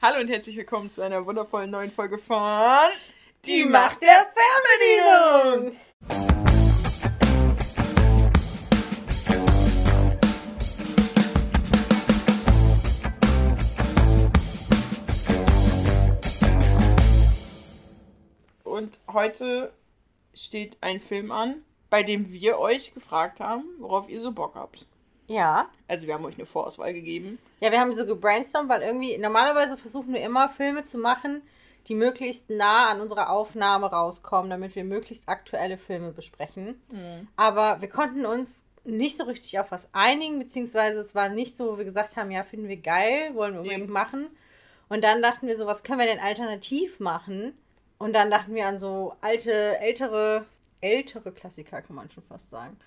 Hallo und herzlich willkommen zu einer wundervollen neuen Folge von Die Macht der Fernbedienung. Und heute steht ein Film an, bei dem wir euch gefragt haben, worauf ihr so Bock habt. Ja. Also wir haben euch eine Vorauswahl gegeben. Ja, wir haben so gebrainstormt, weil irgendwie, normalerweise versuchen wir immer Filme zu machen, die möglichst nah an unserer Aufnahme rauskommen, damit wir möglichst aktuelle Filme besprechen. Mhm. Aber wir konnten uns nicht so richtig auf was einigen, beziehungsweise es war nicht so, wo wir gesagt haben, ja, finden wir geil, wollen wir unbedingt machen. Und dann dachten wir so, was können wir denn alternativ machen? Und dann dachten wir an so alte, ältere, ältere Klassiker, kann man schon fast sagen.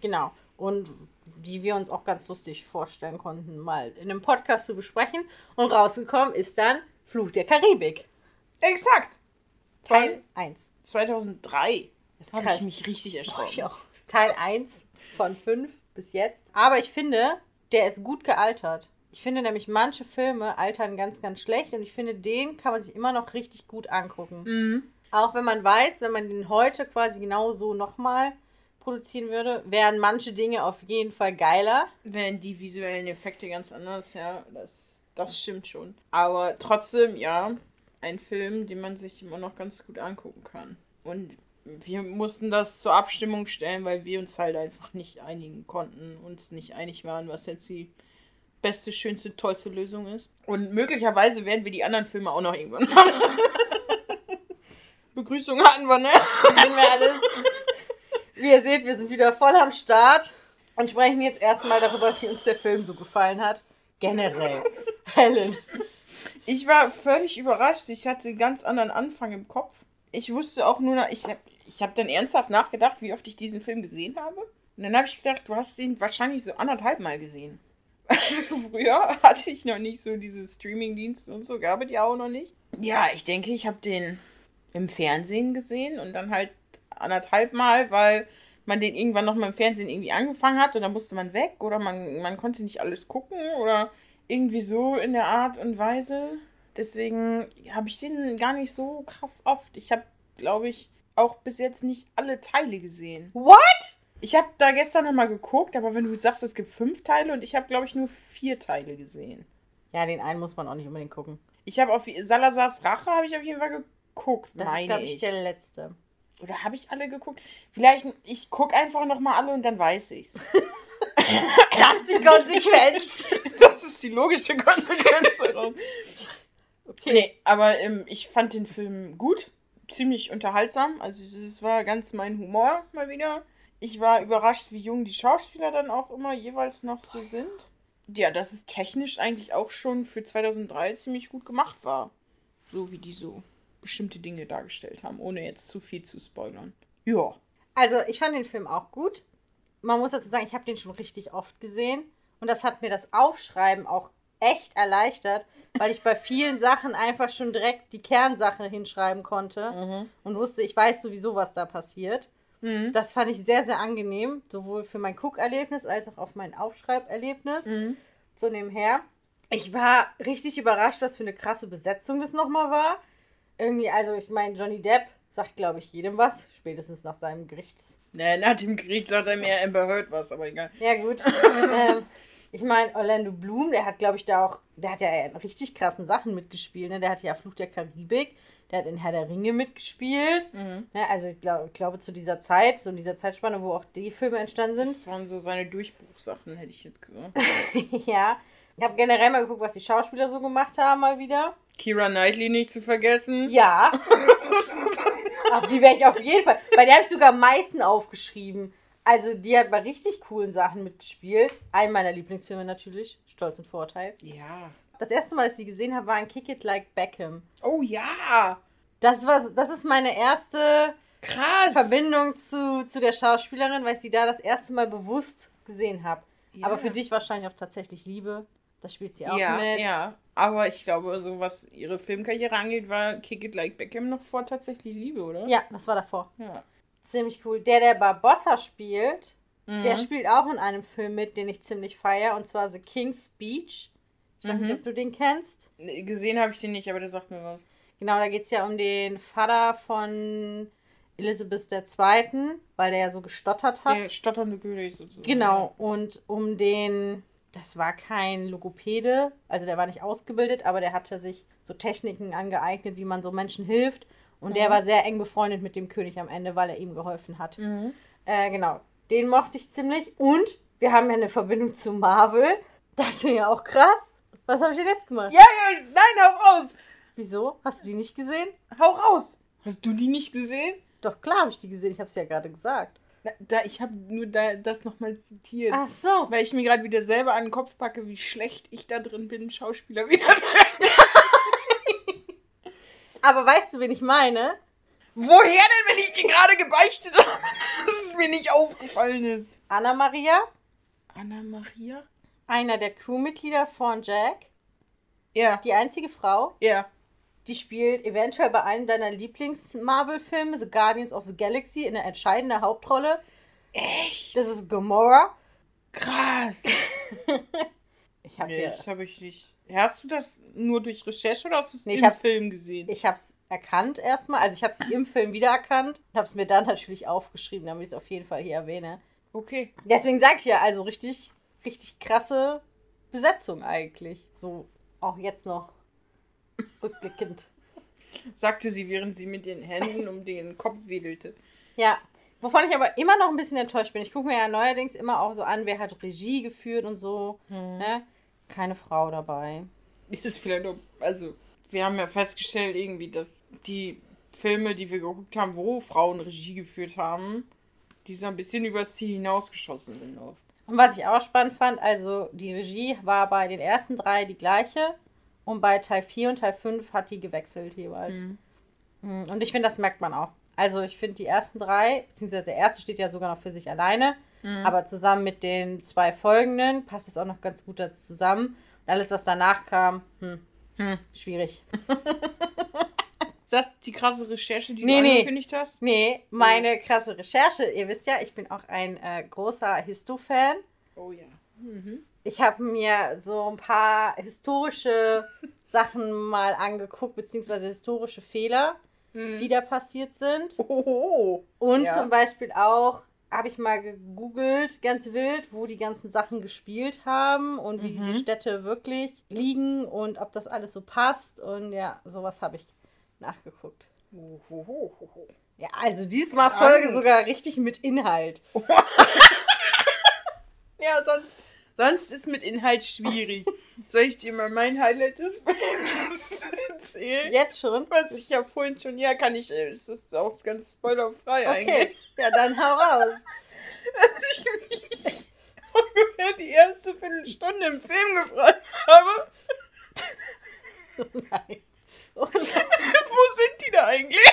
Genau. Und die wir uns auch ganz lustig vorstellen konnten, mal in einem Podcast zu besprechen. Und rausgekommen ist dann Fluch der Karibik. Exakt. Teil 1. 2003. Das habe ich mich richtig erschrocken. ich auch. Teil 1 von 5 bis jetzt. Aber ich finde, der ist gut gealtert. Ich finde nämlich, manche Filme altern ganz, ganz schlecht. Und ich finde, den kann man sich immer noch richtig gut angucken. Mhm. Auch wenn man weiß, wenn man den heute quasi genau so nochmal produzieren würde, wären manche Dinge auf jeden Fall geiler. Wären die visuellen Effekte ganz anders, ja, das, das stimmt schon. Aber trotzdem, ja, ein Film, den man sich immer noch ganz gut angucken kann. Und wir mussten das zur Abstimmung stellen, weil wir uns halt einfach nicht einigen konnten, uns nicht einig waren, was jetzt die beste, schönste, tollste Lösung ist. Und möglicherweise werden wir die anderen Filme auch noch irgendwann machen. Begrüßung hatten wir, ne? Kennen wir alles. Wie ihr seht, wir sind wieder voll am Start und sprechen jetzt erstmal darüber, wie uns der Film so gefallen hat. Generell. Helen. Ich war völlig überrascht. Ich hatte einen ganz anderen Anfang im Kopf. Ich wusste auch nur, noch- ich habe ich hab dann ernsthaft nachgedacht, wie oft ich diesen Film gesehen habe. Und dann habe ich gedacht, du hast ihn wahrscheinlich so anderthalb Mal gesehen. Früher hatte ich noch nicht so diese Streamingdienste und so, gab es ja auch noch nicht. Ja, ich denke, ich habe den im Fernsehen gesehen und dann halt anderthalb Mal, weil man den irgendwann noch mal im Fernsehen irgendwie angefangen hat und dann musste man weg oder man, man konnte nicht alles gucken oder irgendwie so in der Art und Weise. Deswegen habe ich den gar nicht so krass oft. Ich habe, glaube ich, auch bis jetzt nicht alle Teile gesehen. What? Ich habe da gestern noch mal geguckt, aber wenn du sagst, es gibt fünf Teile und ich habe, glaube ich, nur vier Teile gesehen. Ja, den einen muss man auch nicht unbedingt gucken. Ich habe auf Salazars Rache habe ich auf jeden Fall geguckt, Das meine ist, glaube ich. ich, der letzte. Oder habe ich alle geguckt? Vielleicht, ich gucke einfach noch mal alle und dann weiß ich's. Das ist die Konsequenz. Das ist die logische Konsequenz daraus. Okay. Nee, aber ähm, ich fand den Film gut, ziemlich unterhaltsam. Also das war ganz mein Humor mal wieder. Ich war überrascht, wie jung die Schauspieler dann auch immer jeweils noch so sind. Ja, dass es technisch eigentlich auch schon für 2003 ziemlich gut gemacht war. So wie die so bestimmte Dinge dargestellt haben, ohne jetzt zu viel zu spoilern. Ja. Also, ich fand den Film auch gut. Man muss dazu sagen, ich habe den schon richtig oft gesehen. Und das hat mir das Aufschreiben auch echt erleichtert, weil ich bei vielen Sachen einfach schon direkt die Kernsache hinschreiben konnte Mhm. und wusste, ich weiß sowieso, was da passiert. Mhm. Das fand ich sehr, sehr angenehm, sowohl für mein Guckerlebnis als auch auf mein Aufschreiberlebnis. Mhm. So nebenher. Ich war richtig überrascht, was für eine krasse Besetzung das nochmal war. Irgendwie, also ich meine, Johnny Depp sagt, glaube ich, jedem was, spätestens nach seinem Gerichts. Nee, nach dem Krieg sagt er mir Amber Heard was, aber egal. Ja, gut. ähm, ich meine, Orlando Bloom, der hat, glaube ich, da auch, der hat ja in richtig krassen Sachen mitgespielt. Ne? Der hat ja Fluch der Karibik, der hat in Herr der Ringe mitgespielt. Mhm. Ne? Also ich, glaub, ich glaube, zu dieser Zeit, so in dieser Zeitspanne, wo auch die Filme entstanden sind. Das waren so seine Durchbruchsachen, hätte ich jetzt gesagt. ja. Ich habe generell mal geguckt, was die Schauspieler so gemacht haben, mal wieder. Kira Knightley nicht zu vergessen. Ja. auf die wäre ich auf jeden Fall. Bei der habe ich sogar am meisten aufgeschrieben. Also, die hat bei richtig coolen Sachen mitgespielt. Ein meiner Lieblingsfilme natürlich. Stolz und Vorteil. Ja. Das erste Mal, dass ich sie gesehen habe, war in Kick It Like Beckham. Oh ja. Das, war, das ist meine erste Krass. Verbindung zu, zu der Schauspielerin, weil ich sie da das erste Mal bewusst gesehen habe. Ja. Aber für dich wahrscheinlich auch tatsächlich Liebe. Das spielt sie auch ja, mit. ja. Aber ich glaube, so was ihre Filmkarriere angeht, war Kick It Like Beckham noch vor tatsächlich Liebe, oder? Ja, das war davor. Ja. Ziemlich cool. Der, der Barbossa spielt, Mhm. der spielt auch in einem Film mit, den ich ziemlich feiere, und zwar The King's Speech. Ich weiß nicht, Mhm. ob du den kennst. Nee, Gesehen habe ich den nicht, aber der sagt mir was. Genau, da geht es ja um den Vater von Elisabeth II., weil der ja so gestottert hat. Der stotternde König sozusagen. Genau, und um den, das war kein Logopäde, also der war nicht ausgebildet, aber der hatte sich so Techniken angeeignet, wie man so Menschen hilft. Und der Mhm. war sehr eng befreundet mit dem König am Ende, weil er ihm geholfen hat. Mhm. Äh, genau, den mochte ich ziemlich. Und wir haben ja eine Verbindung zu Marvel. Das ich ja auch krass. Was habe ich denn jetzt gemacht? Ja, ja, nein, hau raus! Wieso? Hast du die nicht gesehen? Hau raus! Hast du die nicht gesehen? Doch, klar habe ich die gesehen. Ich habe es ja gerade gesagt. Da, ich habe nur da, das nochmal zitiert. Ach so. Weil ich mir gerade wieder selber an den Kopf packe, wie schlecht ich da drin bin, Schauspieler wieder zu sein. Aber weißt du, wen ich meine? Woher denn, wenn ich den gerade gebeichtet habe, dass es mir nicht aufgefallen ist? Anna Maria, Anna Maria? einer der Crewmitglieder von Jack, Ja, die einzige Frau, ja. Die spielt eventuell bei einem deiner Lieblings-Marvel-Filme, The Guardians of the Galaxy, in der entscheidenden Hauptrolle. Echt? Das ist Gamora. Krass. Ich habe Nee, habe ich nicht. Hast du das nur durch Recherche oder hast du es Nee, ich im Film gesehen? ich habe es erkannt erstmal, also ich habe sie im Film wiedererkannt und habe es mir dann natürlich aufgeschrieben, damit ich es auf jeden Fall hier erwähne. Okay. Deswegen sage ich ja, also richtig, richtig krasse Besetzung eigentlich. So auch jetzt noch rückblickend. Sagte sie, während sie mit den Händen um den Kopf wedelte. Ja, wovon ich aber immer noch ein bisschen enttäuscht bin. Ich gucke mir ja neuerdings immer auch so an, wer hat Regie geführt und so. Ne? Keine Frau dabei. Ist vielleicht auch, also, wir haben ja festgestellt, irgendwie, dass die Filme, die wir geguckt haben, wo Frauen Regie geführt haben, die so ein bisschen übers Ziel hinausgeschossen sind oft. Und was ich auch spannend fand, also die Regie war bei den ersten drei die gleiche und bei Teil 4 und Teil 5 hat die gewechselt jeweils. Mm, Und ich finde, das merkt man auch. Also ich finde die ersten drei, beziehungsweise der erste steht ja sogar noch für sich alleine, Mhm. aber zusammen mit den zwei folgenden passt es auch noch ganz gut dazu zusammen. Und alles, was danach kam, hm, Hm. schwierig. Ist das die krasse Recherche, die Nee, du nee. angekündigt hast? Nee, meine krasse Recherche, ihr wisst ja, ich bin auch ein äh, großer Histo-Fan. Oh ja. Mhm. Ich habe mir so ein paar historische Sachen mal angeguckt, beziehungsweise historische Fehler, die da passiert sind. Oh, Und Ja. zum Beispiel auch habe ich mal gegoogelt, ganz wild, wo die ganzen Sachen gespielt haben und wie Mhm. diese Städte wirklich liegen und ob das alles so passt. Und ja, sowas habe ich nachgeguckt. oh, oh, oh, oh, oh. Ja, also diesmal Folge sogar richtig mit Inhalt. Ja, sonst, sonst ist mit Inhalt schwierig. Soll ich dir mal mein Highlight des Films erzählen? Jetzt schon? Was ich ja vorhin schon, ja, kann ich, äh, es ist auch ganz spoilerfrei Okay, eigentlich. ja, dann hau raus. Dass ich mich ungefähr die erste Viertelstunde im Film gefragt habe, Nein. Und wo sind die da eigentlich?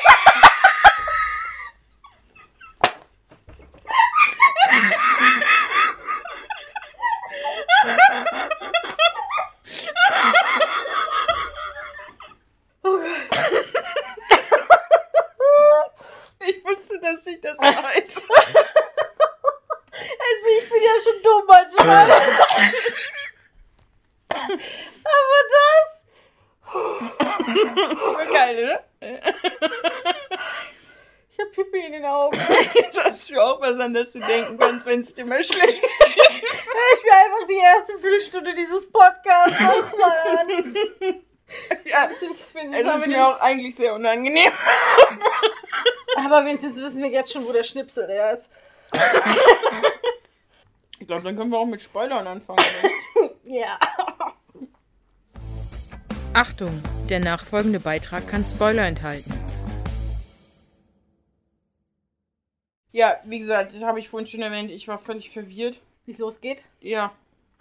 Ich wusste, dass sich das meint. Also ich bin ja schon dumm manchmal. Aber das. Geil, ne? Ich hab Pipi in den Augen. Jetzt hast du auch was an das du denken kannst, wenn es dir mal schlecht geht. Ich mir einfach die erste Viertelstunde dieses Podcasts nochmal an. Ja, Wenigstens- wenigstens es ist mir auch eigentlich sehr unangenehm. Aber wenigstens wissen wir jetzt schon, wo der Schnipsel der ist. Ich glaube, dann können wir auch mit Spoilern anfangen. Ja. Achtung, der nachfolgende Beitrag kann Spoiler enthalten. Ja, wie gesagt, das habe ich vorhin schon erwähnt, ich war völlig verwirrt. Wie es losgeht? Ja,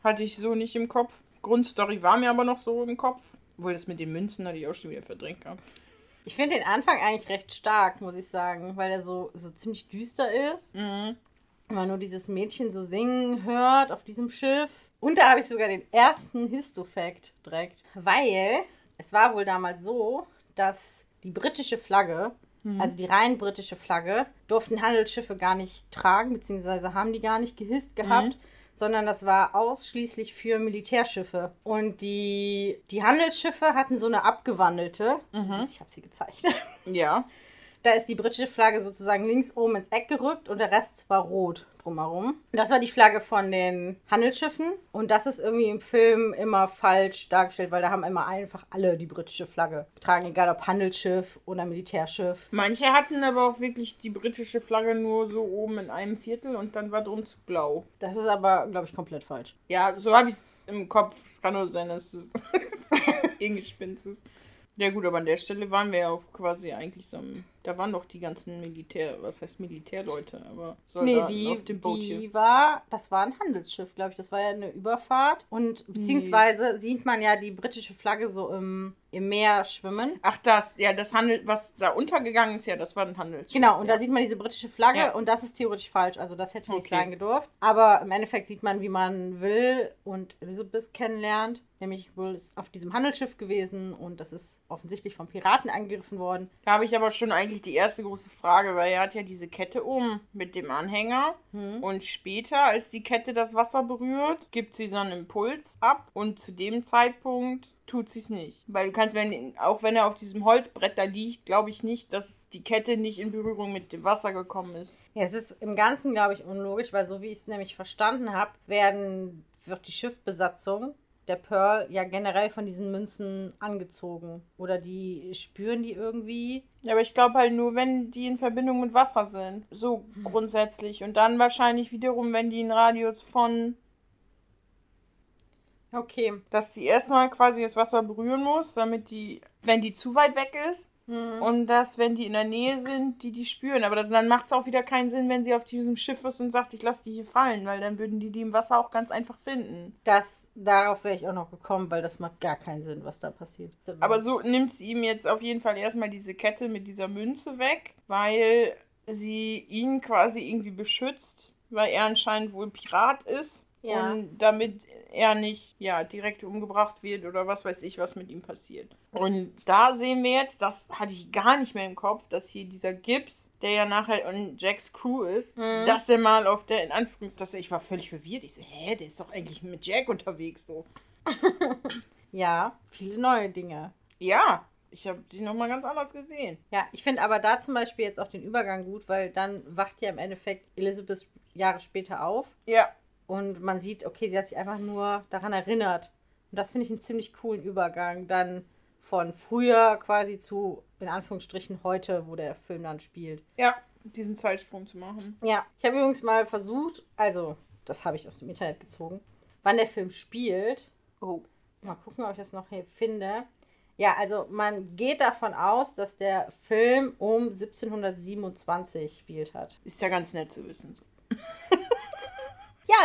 hatte ich so nicht im Kopf. Grundstory war mir aber noch so im Kopf. Obwohl das mit den Münzen hatte ich auch schon wieder verdrängt gehabt. Ich finde den Anfang eigentlich recht stark, muss ich sagen, weil er so, so ziemlich düster ist. Mhm. Wenn man nur dieses Mädchen so singen hört auf diesem Schiff. Und da habe ich sogar den ersten Histofact direkt. Weil es war wohl damals so, dass die britische Flagge, Mhm. also die rein britische Flagge, durften Handelsschiffe gar nicht tragen, beziehungsweise haben die gar nicht gehisst gehabt, sondern das war ausschließlich für Militärschiffe. Und die, die Handelsschiffe hatten so eine abgewandelte. Mhm. Ich habe sie gezeichnet. Ja. Da ist die britische Flagge sozusagen links oben ins Eck gerückt und der Rest war rot drumherum. Das war die Flagge von den Handelsschiffen und das ist irgendwie im Film immer falsch dargestellt, weil da haben immer einfach alle die britische Flagge getragen, egal ob Handelsschiff oder Militärschiff. Manche hatten aber auch wirklich die britische Flagge nur so oben in einem Viertel und dann war drum zu blau. Das ist aber, glaube ich, komplett falsch. Ja, so habe ich es im Kopf. Es kann nur sein, dass es Ingespinst ist. Ja gut, aber an der Stelle waren wir ja auch quasi eigentlich so am, Da waren doch die ganzen Militär... Was heißt Militärleute? Aber Nee, Soldaten die, auf dem Boot die hier. war, das war ein Handelsschiff, glaube ich. Das war ja eine Überfahrt. Und beziehungsweise sieht man ja die britische Flagge so im, im Meer schwimmen. Ach das, ja, das Handel... Was da untergegangen ist, ja, das war ein Handelsschiff. Genau, und ja. da sieht man diese britische Flagge Ja. und das ist theoretisch falsch. Also das hätte nicht Okay. sein gedurft. Aber im Endeffekt sieht man, wie man Will und Elizabeth kennenlernt. Nämlich Will ist auf diesem Handelsschiff gewesen und das ist offensichtlich von Piraten angegriffen worden. Da habe ich aber schon eigentlich die erste große Frage, weil er hat ja diese Kette um mit dem Anhänger. Hm. Und später, als die Kette das Wasser berührt, gibt sie so einen Impuls ab und zu dem Zeitpunkt tut sie es nicht. Weil du kannst, wenn, auch wenn er auf diesem Holzbrett da liegt, glaube ich nicht, dass die Kette nicht in Berührung mit dem Wasser gekommen ist. Ja, es ist im Ganzen, glaube ich, unlogisch, weil so wie ich es nämlich verstanden habe, werden, wird die Schiffbesatzung der Pearl ja generell von diesen Münzen angezogen. Oder die spüren die irgendwie. Ja, aber ich glaube halt nur, wenn die in Verbindung mit Wasser sind. So grundsätzlich. Und dann wahrscheinlich wiederum, wenn die einen Radius von, Okay. dass die erstmal quasi das Wasser berühren muss, damit die, wenn die zu weit weg ist, Hm. Und dass, wenn die in der Nähe sind, die die spüren. Aber das, dann macht es auch wieder keinen Sinn, wenn sie auf diesem Schiff ist und sagt, ich lasse die hier fallen, weil dann würden die die im Wasser auch ganz einfach finden. Das, darauf wäre ich auch noch gekommen, weil das macht gar keinen Sinn, was da passiert. Aber so nimmt sie ihm jetzt auf jeden Fall erstmal diese Kette mit dieser Münze weg, weil sie ihn quasi irgendwie beschützt, weil er anscheinend wohl Pirat ist. Ja. Und damit er nicht ja, direkt umgebracht wird oder was weiß ich, was mit ihm passiert. Und da sehen wir jetzt, das hatte ich gar nicht mehr im Kopf, dass hier dieser Gibbs, der ja nachher in Jacks Crew ist, Mhm. dass der mal auf der, in Anführungszeichen, ich war völlig verwirrt. Ich so, hä, der ist doch eigentlich mit Jack unterwegs so. Ja, viele neue Dinge. Ja, ich habe die nochmal ganz anders gesehen. Ja, ich finde aber da zum Beispiel jetzt auch den Übergang gut, weil dann wacht ja im Endeffekt Elizabeth Jahre später auf Ja, und man sieht, okay, sie hat sich einfach nur daran erinnert. Und das finde ich einen ziemlich coolen Übergang dann von früher quasi zu, in Anführungsstrichen, heute, wo der Film dann spielt. ja, diesen Zeitsprung zu machen. Ja, ich habe übrigens mal versucht, also, das habe ich aus dem Internet gezogen, wann der Film spielt. Oh. Mal gucken, ob ich das noch hier finde. Ja, also man geht davon aus, dass der Film um 1727 spielt hat. Ist ja ganz nett zu wissen. So.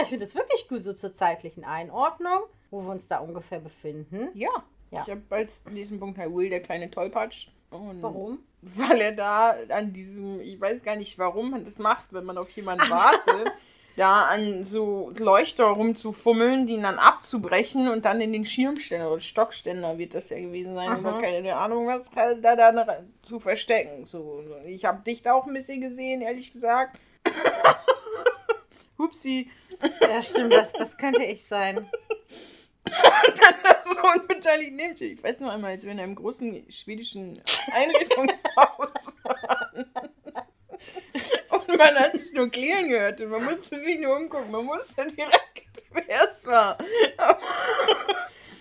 Ich finde es wirklich gut so zur zeitlichen Einordnung, wo wir uns da ungefähr befinden. Ja. Ja. Ich habe als nächsten Punkt halt Will, der kleine Tollpatsch. Und Warum? Weil er da an diesem, ich weiß gar nicht, warum man das macht, wenn man auf jemanden Ach so. wartet, da an so Leuchter rumzufummeln, die dann abzubrechen und dann in den Schirmständer oder Stockständer wird das ja gewesen sein, Mhm. oder keine Ahnung, was da dann zu verstecken. So, ich habe dich da auch ein bisschen gesehen, ehrlich gesagt. Hupsi. Ja, stimmt, das, das könnte ich sein. dann das so unbeteiligt nimmt. Ich weiß noch einmal, als wir in einem großen schwedischen Einrichtungshaus waren. Und man hat es nur klären gehört und man musste sich nur umgucken. Man wusste direkt, wer es war.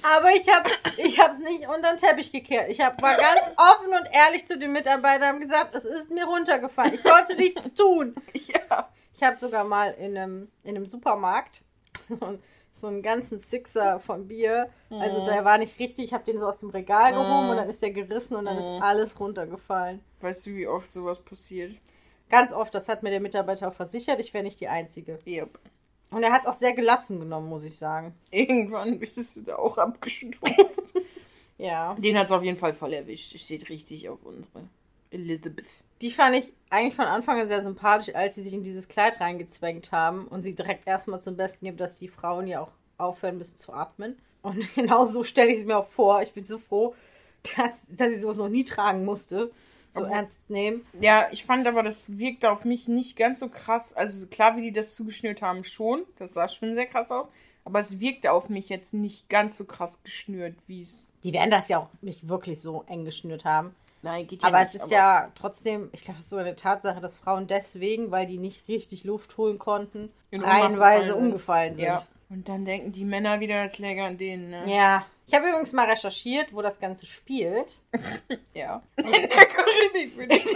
Aber ich habe ich es nicht unter den Teppich gekehrt. Ich hab, war ganz offen und ehrlich zu den Mitarbeitern gesagt, es ist mir runtergefallen. Ich konnte nichts tun. Ja. Ich habe sogar mal in einem, in einem Supermarkt so, einen- ganzen Sixer von Bier. Also Mhm. der war nicht richtig. Ich habe den so aus dem Regal gehoben Mhm. und dann ist der gerissen und dann Mhm. ist alles runtergefallen. Weißt du, wie oft sowas passiert? Ganz oft, das hat mir der Mitarbeiter auch versichert. Ich wäre nicht die Einzige. Yep. Und er hat es auch sehr gelassen genommen, muss ich sagen. Irgendwann bist du da auch abgestuft. Ja. Den hat es auf jeden Fall voll erwischt. Steht richtig auf unsere Elizabeth. Die fand ich eigentlich von Anfang an sehr sympathisch, als sie sich in dieses Kleid reingezwängt haben und sie direkt erstmal zum Besten gibt, dass die Frauen ja auch aufhören müssen zu atmen. Und genau so stelle ich es mir auch vor. Ich bin so froh, dass, dass ich sowas noch nie tragen musste. so Obwohl- ernst nehmen. Ja, ich fand aber, das wirkte auf mich nicht ganz so krass. Also klar, wie die das zugeschnürt haben, schon. Das sah schon sehr krass aus. Aber es wirkte auf mich jetzt nicht ganz so krass geschnürt, wie es. Die werden das ja auch nicht wirklich so eng geschnürt haben. Nein, geht aber nicht, es ist ja trotzdem, ich glaube, es ist so eine Tatsache, dass Frauen deswegen, weil die nicht richtig Luft holen konnten, reihenweise umgefallen sind. Ja. Und dann denken die Männer wieder, es läge an denen, ne? Ja. Ich habe übrigens mal recherchiert, wo das Ganze spielt. Ja. In der Karibik, würde ich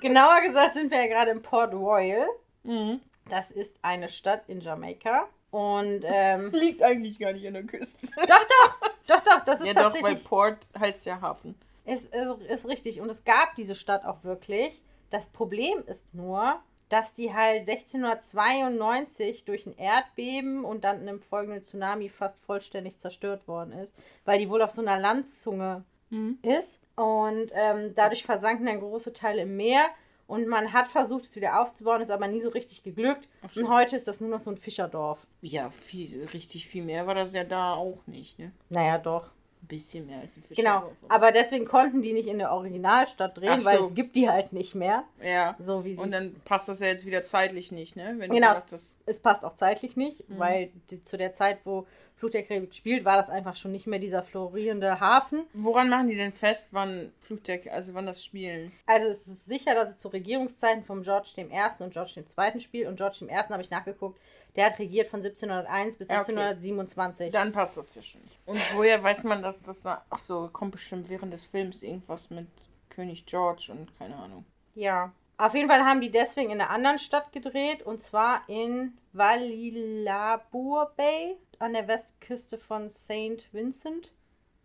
Genauer gesagt sind wir ja gerade in Port Royal. mhm. Das ist eine Stadt in Jamaika. Und ähm, Liegt eigentlich gar nicht an der Küste. doch, doch, doch, doch, das ist ja, doch, weil tatsächlich. Port heißt ja Hafen. Ist, ist, ist richtig. Und es gab diese Stadt auch wirklich. Das Problem ist nur, dass die halt 1692 durch ein Erdbeben und dann einem folgenden Tsunami fast vollständig zerstört worden ist, weil die wohl auf so einer Landzunge Mhm. ist. Und ähm, dadurch versanken dann große Teile im Meer. Und man hat versucht, es wieder aufzubauen, ist aber nie so richtig geglückt. Und heute ist das nur noch so ein Fischerdorf. Ja, viel, richtig viel mehr war das ja da auch nicht, ne? Naja, doch. Ein bisschen mehr als ein Fisch. Genau. Aber deswegen konnten die nicht in der Originalstadt drehen, Ach weil so. es gibt die halt nicht mehr. Ja. So wie sie Und dann passt das ja jetzt wieder zeitlich nicht, ne? Wenn Genau. du sagst, es passt auch zeitlich nicht, Mhm. weil die, zu der Zeit, wo Fluch der Karibik spielt, war das einfach schon nicht mehr dieser florierende Hafen. Woran machen die denn fest, wann Flugdeck, also wann das spielen? Also es ist sicher, dass es zu Regierungszeiten von George I. und George II. spielt. Und George I. habe ich nachgeguckt, der hat regiert von 1701 bis Ja, okay. 1727. Dann passt das ja schon nicht. Und woher weiß man, dass das da. Ach so, kommt bestimmt während des Films irgendwas mit König George und keine Ahnung. Ja. Auf jeden Fall haben die deswegen in einer anderen Stadt gedreht, und zwar in Valilabur Bay an der Westküste von St. Vincent.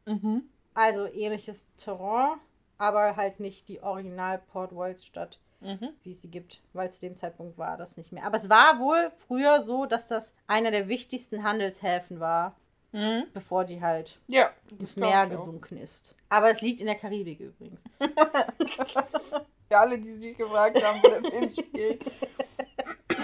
Mhm. Also ähnliches Terrain, aber halt nicht die Original Port Royals Stadt, Mhm. wie es sie gibt, weil zu dem Zeitpunkt war das nicht mehr. Aber es war wohl früher so, dass das einer der wichtigsten Handelshäfen war, Mhm. bevor die halt Ja. ins Meer gesunken ist. Aber es liegt in der Karibik übrigens. Ja, alle, die sich gefragt haben, wo der Film spielt.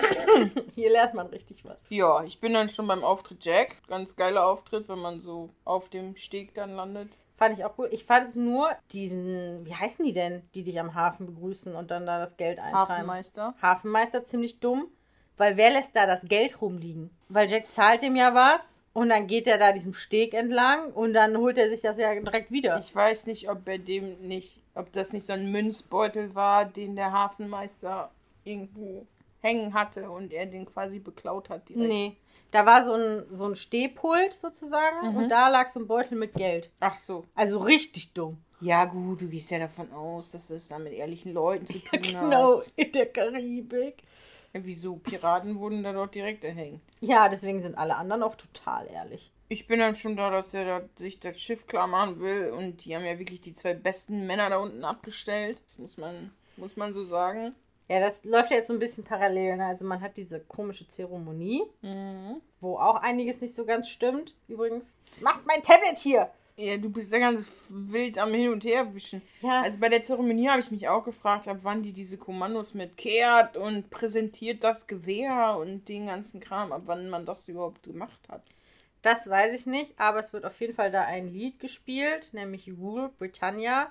Hier lernt man richtig was. Ja, ich bin dann schon beim Auftritt Jack. Ganz geiler Auftritt, wenn man so auf dem Steg dann landet. Fand ich auch gut. Ich fand nur diesen, wie heißen die denn, die dich am Hafen begrüßen und dann da das Geld eintreiben? Hafenmeister. Hafenmeister ziemlich dumm, weil wer lässt da das Geld rumliegen? Weil Jack zahlt ihm ja was und dann geht er da diesem Steg entlang und dann holt er sich das ja direkt wieder. Ich weiß nicht, ob bei dem nicht, ob das nicht so ein Münzbeutel war, den der Hafenmeister irgendwo hängen hatte und er den quasi beklaut hat direkt. nee, da war so ein, so ein Stehpult sozusagen Mhm. und da lag so ein Beutel mit Geld. Ach so. Also richtig dumm. Ja gut, du gehst ja davon aus, dass es da mit ehrlichen Leuten zu tun Genau, hat. in der Karibik. Ja, wieso? Piraten wurden da dort direkt erhängt. Ja, deswegen sind alle anderen auch total ehrlich. Ich bin dann schon da, dass er da sich das Schiff klar machen will und die haben ja wirklich die zwei besten Männer da unten abgestellt. Das muss man, muss man so sagen. Ja, das läuft ja jetzt so ein bisschen parallel. Ne? Also man hat diese komische Zeremonie, Mhm. wo auch einiges nicht so ganz stimmt. Übrigens, macht mein Tablet hier! Ja, du bist ja ganz wild am Hin und Her wischen. Ja, Also bei der Zeremonie habe ich mich auch gefragt, ab wann die diese Kommandos mit kehrt und präsentiert das Gewehr und den ganzen Kram, ab wann man das überhaupt gemacht hat. das weiß ich nicht, aber es wird auf jeden Fall da ein Lied gespielt, nämlich Rule Britannia.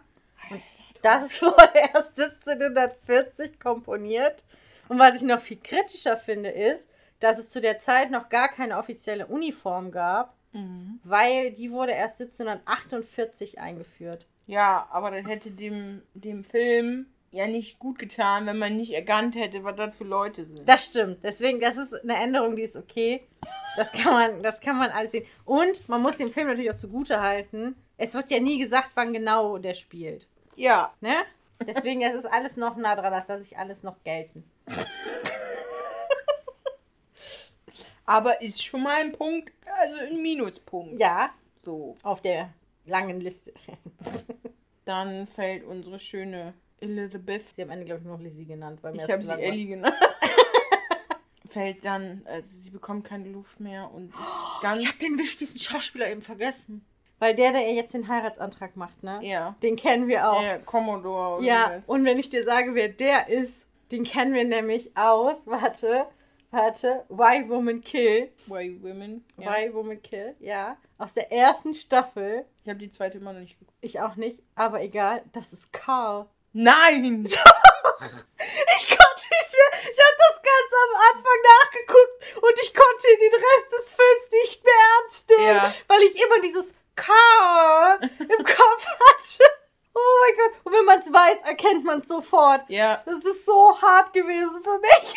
Und das wurde erst 1740 komponiert. Und was ich noch viel kritischer finde, ist, dass es zu der Zeit noch gar keine offizielle Uniform gab, Mhm. weil die wurde erst 1748 eingeführt. Ja, aber das hätte dem, dem Film ja nicht gut getan, wenn man nicht erkannt hätte, was das für Leute sind. Das stimmt. Deswegen, das ist eine Änderung, die ist okay. Das kann man, das kann man alles sehen. Und man muss dem Film natürlich auch zugute halten. Es wird ja nie gesagt, wann genau der spielt. Ja, Ne? Deswegen, es ist alles noch nah dran, das lasse ich alles noch gelten. aber ist schon mal ein Punkt, also ein Minuspunkt. Ja, So, auf der langen Liste. dann fällt unsere schöne Elizabeth, Sie haben Ende, glaube ich, noch Lizzie genannt. Weil mir ich habe sie. Ellie genannt, fällt dann, also sie bekommt keine Luft mehr und ist ganz, Ich habe den wichtigsten Schauspieler eben vergessen. Weil der, der jetzt den Heiratsantrag macht, ne? ja, Den kennen wir auch. der Commodore oder Ja, wie das- und wenn ich dir sage, wer der ist, den kennen wir nämlich aus, warte, Warte, Why Woman Kill. Why Women. Ja. Why Woman Kill, ja. Aus der ersten Staffel. Ich habe die zweite immer noch nicht geguckt. Ich auch nicht, aber egal, das ist Carl. Nein! Ich konnte nicht mehr. Ich habe das ganz am Anfang nachgeguckt und ich konnte den Rest des Films nicht mehr ernst nehmen, Ja. weil ich immer dieses Carl im Kopf hatte. Oh mein Gott. Und wenn man es weiß, erkennt man es sofort. Ja. Das ist so hart gewesen für mich.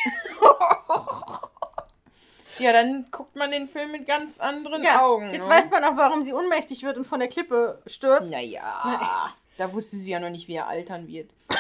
Ja, dann guckt man den Film mit ganz anderen Ja, Augen. jetzt ne? weiß man auch, warum sie ohnmächtig wird und von der Klippe stürzt. Naja. Da wusste sie ja noch nicht, wie er altern wird.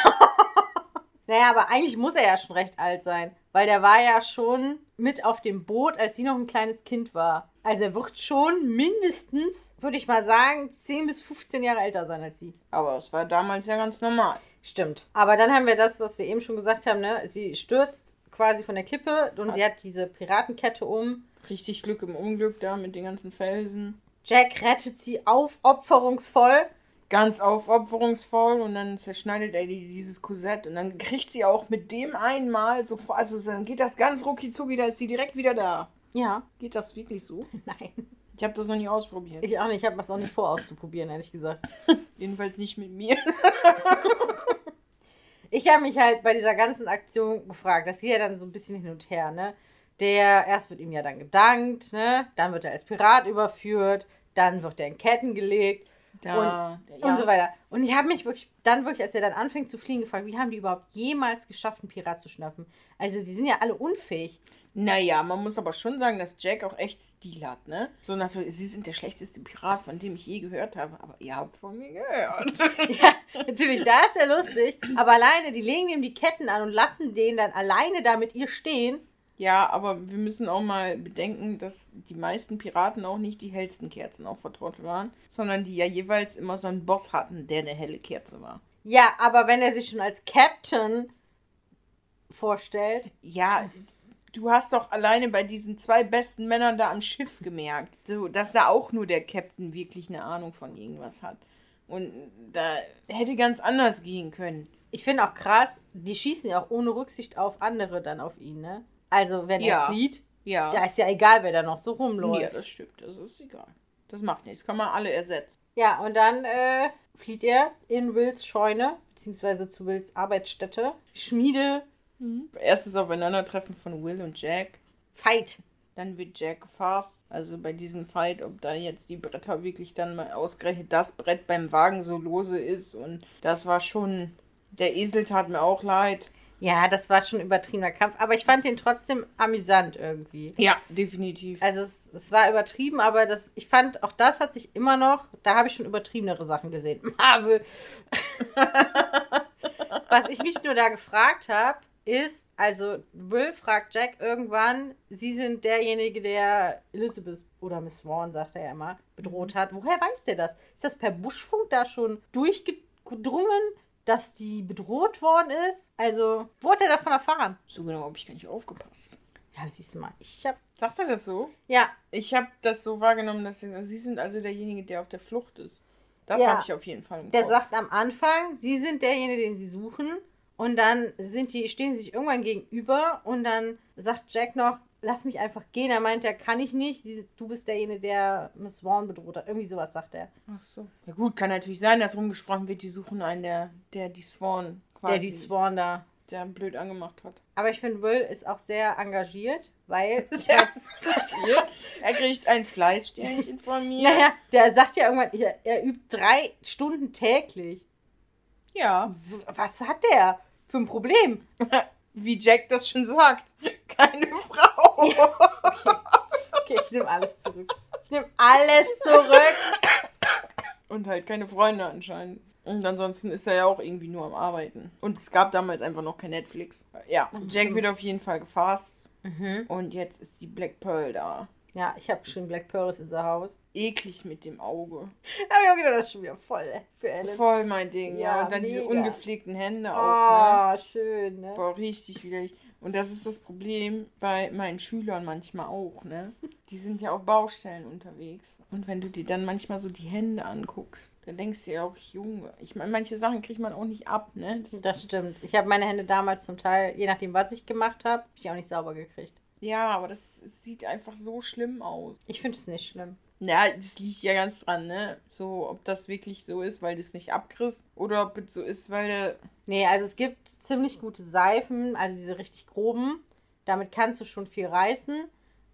Naja, aber eigentlich muss er ja schon recht alt sein, weil der war ja schon mit auf dem Boot, als sie noch ein kleines Kind war. Also er wird schon mindestens, würde ich mal sagen, 10 bis 15 Jahre älter sein als sie. Aber es war damals ja ganz normal. Stimmt. Aber dann haben wir das, was wir eben schon gesagt haben, ne? Sie stürzt quasi von der Klippe und sie hat diese Piratenkette um. Richtig Glück im Unglück da mit den ganzen Felsen. Jack rettet sie aufopferungsvoll. Ganz aufopferungsvoll und dann zerschneidet er die, dieses Korsett und dann kriegt sie auch mit dem einmal sofort, also dann geht das ganz rucki zucki, da ist sie direkt wieder da. Ja. Geht das wirklich so? Nein. Ich habe das noch nie ausprobiert. Ich auch nicht. Ich habe es auch nicht vor auszuprobieren, ehrlich gesagt. Jedenfalls nicht mit mir. Ich habe mich halt bei dieser ganzen Aktion gefragt, das geht ja dann so ein bisschen hin und her, ne? Der, erst wird ihm ja dann gedankt, ne? Dann wird er als Pirat überführt, dann wird er in Ketten gelegt Da, und so weiter. Und ich habe mich wirklich, dann wirklich, als er dann anfängt zu fliegen, gefragt, wie haben die überhaupt jemals geschafft, einen Pirat zu schnappen? Also die sind ja alle unfähig. Naja, man muss aber schon sagen, dass Jack auch echt Stil hat, ne? So nach, sie sind der schlechteste Pirat, von dem ich je gehört habe, aber ihr habt von mir gehört. Ja, natürlich, da ist er lustig, aber alleine, die legen ihm die Ketten an und lassen den dann alleine da mit ihr stehen. Ja, aber wir müssen auch mal bedenken, dass die meisten Piraten auch nicht die hellsten Kerzen auch vertraut waren, sondern die ja jeweils immer so einen Boss hatten, der eine helle Kerze war. Ja, aber wenn er sich schon als Captain vorstellt, Ja, du hast doch alleine bei diesen zwei besten Männern da am Schiff gemerkt, so, dass da auch nur der Captain wirklich eine Ahnung von irgendwas hat. Und da hätte ganz anders gehen können. Ich finde auch krass, die schießen ja auch ohne Rücksicht auf andere dann auf ihn, ne? Also, wenn Ja. er flieht, Ja. da ist ja egal, wer da noch so ja, rumläuft. das stimmt, das ist egal. Das macht nichts, kann man alle ersetzen. Ja, und dann äh, flieht er in Wills Scheune, beziehungsweise zu Wills Arbeitsstätte. Schmiede, Erstes Aufeinandertreffen von Will und Jack. Fight. Dann wird Jack gefasst. Also bei diesem Fight, ob da jetzt die Bretter wirklich dann mal ausgerechnet das Brett beim Wagen so lose ist. Und das war schon. Der Esel tat mir auch leid. Ja, das war schon ein übertriebener Kampf, aber ich fand den trotzdem amüsant irgendwie. Ja, definitiv. Also es, es war übertrieben, aber das, ich fand, auch das hat sich immer noch, da habe ich schon übertriebenere Sachen gesehen. Marvel. Was ich mich nur da gefragt habe, ist, also Will fragt Jack irgendwann, sie sind derjenige, der Elizabeth oder Miss Swan, sagt er ja immer, bedroht hat. Woher weiß der das? Ist das per Buschfunk da schon durchgedrungen, dass die bedroht worden ist? Also, wo hat er davon erfahren? So genau habe ich gar nicht aufgepasst. Ja, siehst du mal, ich hab, Sagt er das so? ja, Ich habe das so wahrgenommen, dass sie, sie sind also derjenige, der auf der Flucht ist. Das Ja. habe ich auf jeden Fall im Der Kopf. sagt am Anfang, sie sind derjenige, den sie suchen. Und dann sind die, stehen sie sich irgendwann gegenüber und dann sagt Jack noch, lass mich einfach gehen. Er meint, er kann ich nicht. Du bist derjenige, der Miss Swan bedroht hat. Irgendwie sowas sagt er. Ach so. Ja gut, kann natürlich sein, dass rumgesprochen wird, die suchen einen, der, der die Swan quasi Der die Swan da. der blöd angemacht hat. Aber ich finde, Will ist auch sehr engagiert, weil. Ja, passiert. Er kriegt ein Fleißsternchen von mir. Naja, der sagt ja irgendwann, er, er übt drei Stunden täglich. Ja, Was hat der für ein Problem? wie Jack das schon sagt. Keine Frau. Okay, ich nehme alles zurück. Ich nehme alles zurück. Und halt keine Freunde anscheinend. Und ansonsten ist er ja auch irgendwie nur am Arbeiten. Und es gab damals einfach noch kein Netflix. Ja, Jack wird auf jeden Fall gefasst. Mhm. Und jetzt ist die Black Pearl da. Ja, ich habe schon Black Pearl in the House. Eklig mit dem Auge. Aber ich auch gedacht, das ist schon wieder voll für Ellen. Voll mein Ding, ja. Ja, Und dann diese mega. ungepflegten Hände auch, ne? Oh, schön, ne? Boah, richtig widerlich. Und das ist das Problem bei meinen Schülern manchmal auch, ne? Die sind ja auf Baustellen unterwegs. Und wenn du dir dann manchmal so die Hände anguckst, dann denkst du ja auch, Junge, ich meine, manche Sachen kriegt man auch nicht ab, ne? Das stimmt. Ich habe meine Hände damals zum Teil, je nachdem, was ich gemacht habe, hab ich auch nicht sauber gekriegt. Ja, aber das sieht einfach so schlimm aus. Ich finde es nicht schlimm. Ja, das liegt ja ganz dran, ne? So, ob das wirklich so ist, weil du es nicht abkriegst oder ob es so ist, weil der. Nee, also es gibt ziemlich gute Seifen, also diese richtig groben. Damit kannst du schon viel reißen.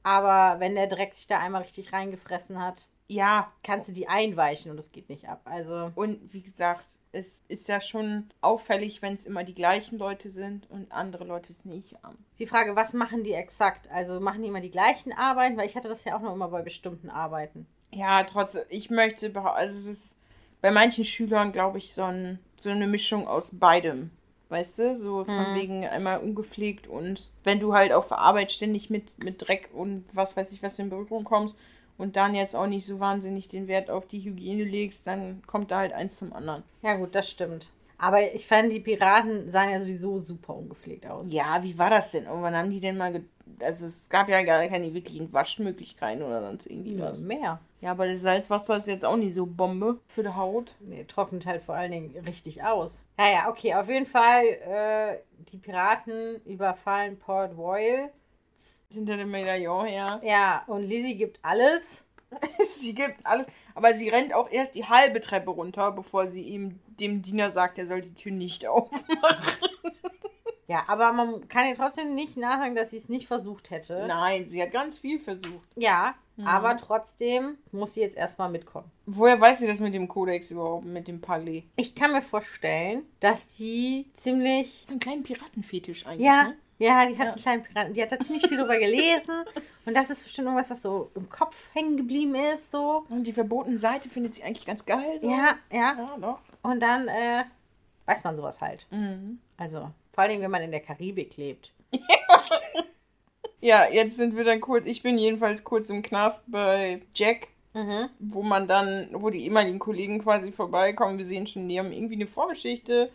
Aber wenn der Dreck sich da einmal richtig reingefressen hat, Ja, kannst du die einweichen und es geht nicht ab. Also, und wie gesagt, es ist ja schon auffällig, wenn es immer die gleichen Leute sind und andere Leute es nicht haben. die Frage, was machen die exakt? Also machen die immer die gleichen Arbeiten? Weil ich hatte das ja auch noch immer bei bestimmten Arbeiten. Ja, trotzdem, ich möchte also es ist bei manchen Schülern, glaube ich, so, ein, so eine Mischung aus beidem. Weißt du, so von Mhm. wegen einmal ungepflegt und wenn du halt auf der Arbeit ständig mit, mit Dreck und was weiß ich was in Berührung kommst und dann jetzt auch nicht so wahnsinnig den Wert auf die Hygiene legst, dann kommt da halt eins zum anderen. Ja, gut, das stimmt. Aber ich fand, die Piraten sahen ja sowieso super ungepflegt aus. Ja, wie war das denn? Und wann haben die denn mal. Also, es gab ja gar keine wirklichen Waschmöglichkeiten oder sonst irgendwie Ja, was. mehr. Ja, aber das Salzwasser ist jetzt auch nicht so Bombe für die Haut. Nee, trocknet halt vor allen Dingen richtig aus. Ja, ja, okay, auf jeden Fall, äh, die Piraten überfallen Port Royal. Hinter dem Medaillon her. Ja, und Lizzie gibt alles. sie gibt alles. Aber sie rennt auch erst die halbe Treppe runter, bevor sie ihm dem Diener sagt, er soll die Tür nicht aufmachen. Ja, aber man kann ihr trotzdem nicht nachsagen, dass sie es nicht versucht hätte. Nein, sie hat ganz viel versucht. Ja, Mhm. aber trotzdem muss sie jetzt erstmal mitkommen. Woher weiß sie das mit dem Kodex überhaupt, mit dem Palais? Ich kann mir vorstellen, dass die ziemlich. So einen kleinen Piratenfetisch eigentlich, Ja, ne? Ja, die hat Ja. einen kleinen Piraten. Die hat da ziemlich viel drüber gelesen. Und das ist bestimmt irgendwas, was so im Kopf hängen geblieben ist. So. Und die verbotene Seite findet sie eigentlich ganz geil. So. Ja, ja. Ja, doch. Und dann äh, weiß man sowas halt. Mhm. Also, vor allen Dingen, wenn man in der Karibik lebt. Ja, jetzt sind wir dann kurz, ich bin jedenfalls kurz im Knast bei Jack, Mhm. wo man dann, wo die ehemaligen Kollegen quasi vorbeikommen. Wir sehen schon, die haben irgendwie eine Vorgeschichte.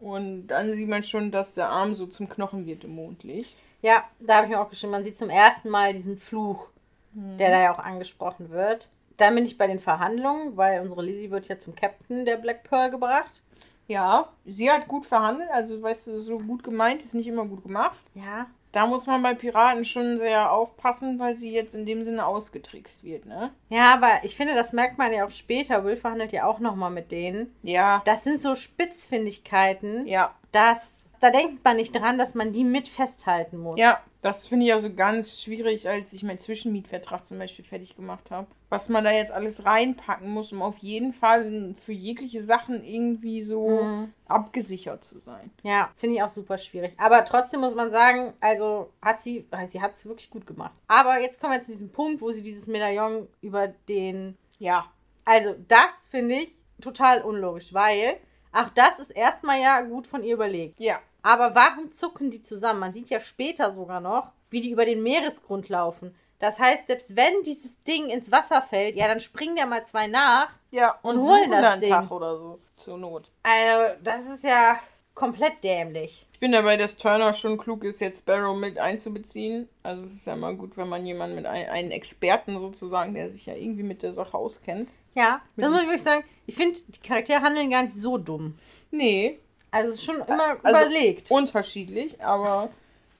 Und dann sieht man schon, dass der Arm so zum Knochen wird im Mondlicht. Ja, da habe ich mir auch geschrieben, man sieht zum ersten Mal diesen Fluch, Mhm. der da ja auch angesprochen wird. Dann bin ich bei den Verhandlungen, weil unsere Lizzie wird ja zum Captain der Black Pearl gebracht. Ja, sie hat gut verhandelt, also weißt du, so gut gemeint ist nicht immer gut gemacht. Ja. Da muss man bei Piraten schon sehr aufpassen, weil sie jetzt in dem Sinne ausgetrickst wird, ne? Ja, aber ich finde, das merkt man ja auch später. Will verhandelt ja auch nochmal mit denen. Ja, Das sind so Spitzfindigkeiten, ja, dass da denkt man nicht dran, dass man die mit festhalten muss. ja. Das finde ich also ganz schwierig, als ich meinen Zwischenmietvertrag zum Beispiel fertig gemacht habe. Was man da jetzt alles reinpacken muss, um auf jeden Fall für jegliche Sachen irgendwie so Mhm. abgesichert zu sein. Ja, das finde ich auch super schwierig. Aber trotzdem muss man sagen, also hat sie, sie hat es wirklich gut gemacht. Aber jetzt kommen wir zu diesem Punkt, wo sie dieses Medaillon über den. Ja, Also, das finde ich total unlogisch, weil auch das ist erstmal ja gut von ihr überlegt. ja. Aber warum zucken die zusammen? Man sieht ja später sogar noch, wie die über den Meeresgrund laufen. Das heißt, selbst wenn dieses Ding ins Wasser fällt, ja, dann springen ja mal zwei nach. Ja, Und und, holen das dann Ding. Tag oder so zur Not. Also, das ist ja komplett dämlich. Ich bin dabei, dass Turner schon klug ist, jetzt Sparrow mit einzubeziehen. Also es ist ja mal gut, wenn man jemanden mit ein, einen Experten sozusagen, der sich ja irgendwie mit der Sache auskennt. Ja, das muss ich wirklich sagen. Ich finde, die Charaktere handeln gar nicht so dumm. Nee, Also, schon immer Also, überlegt. unterschiedlich, aber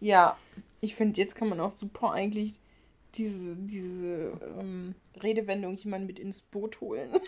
ja, ich finde, jetzt kann man auch super eigentlich diese, diese ähm, Redewendung jemanden mit ins Boot holen.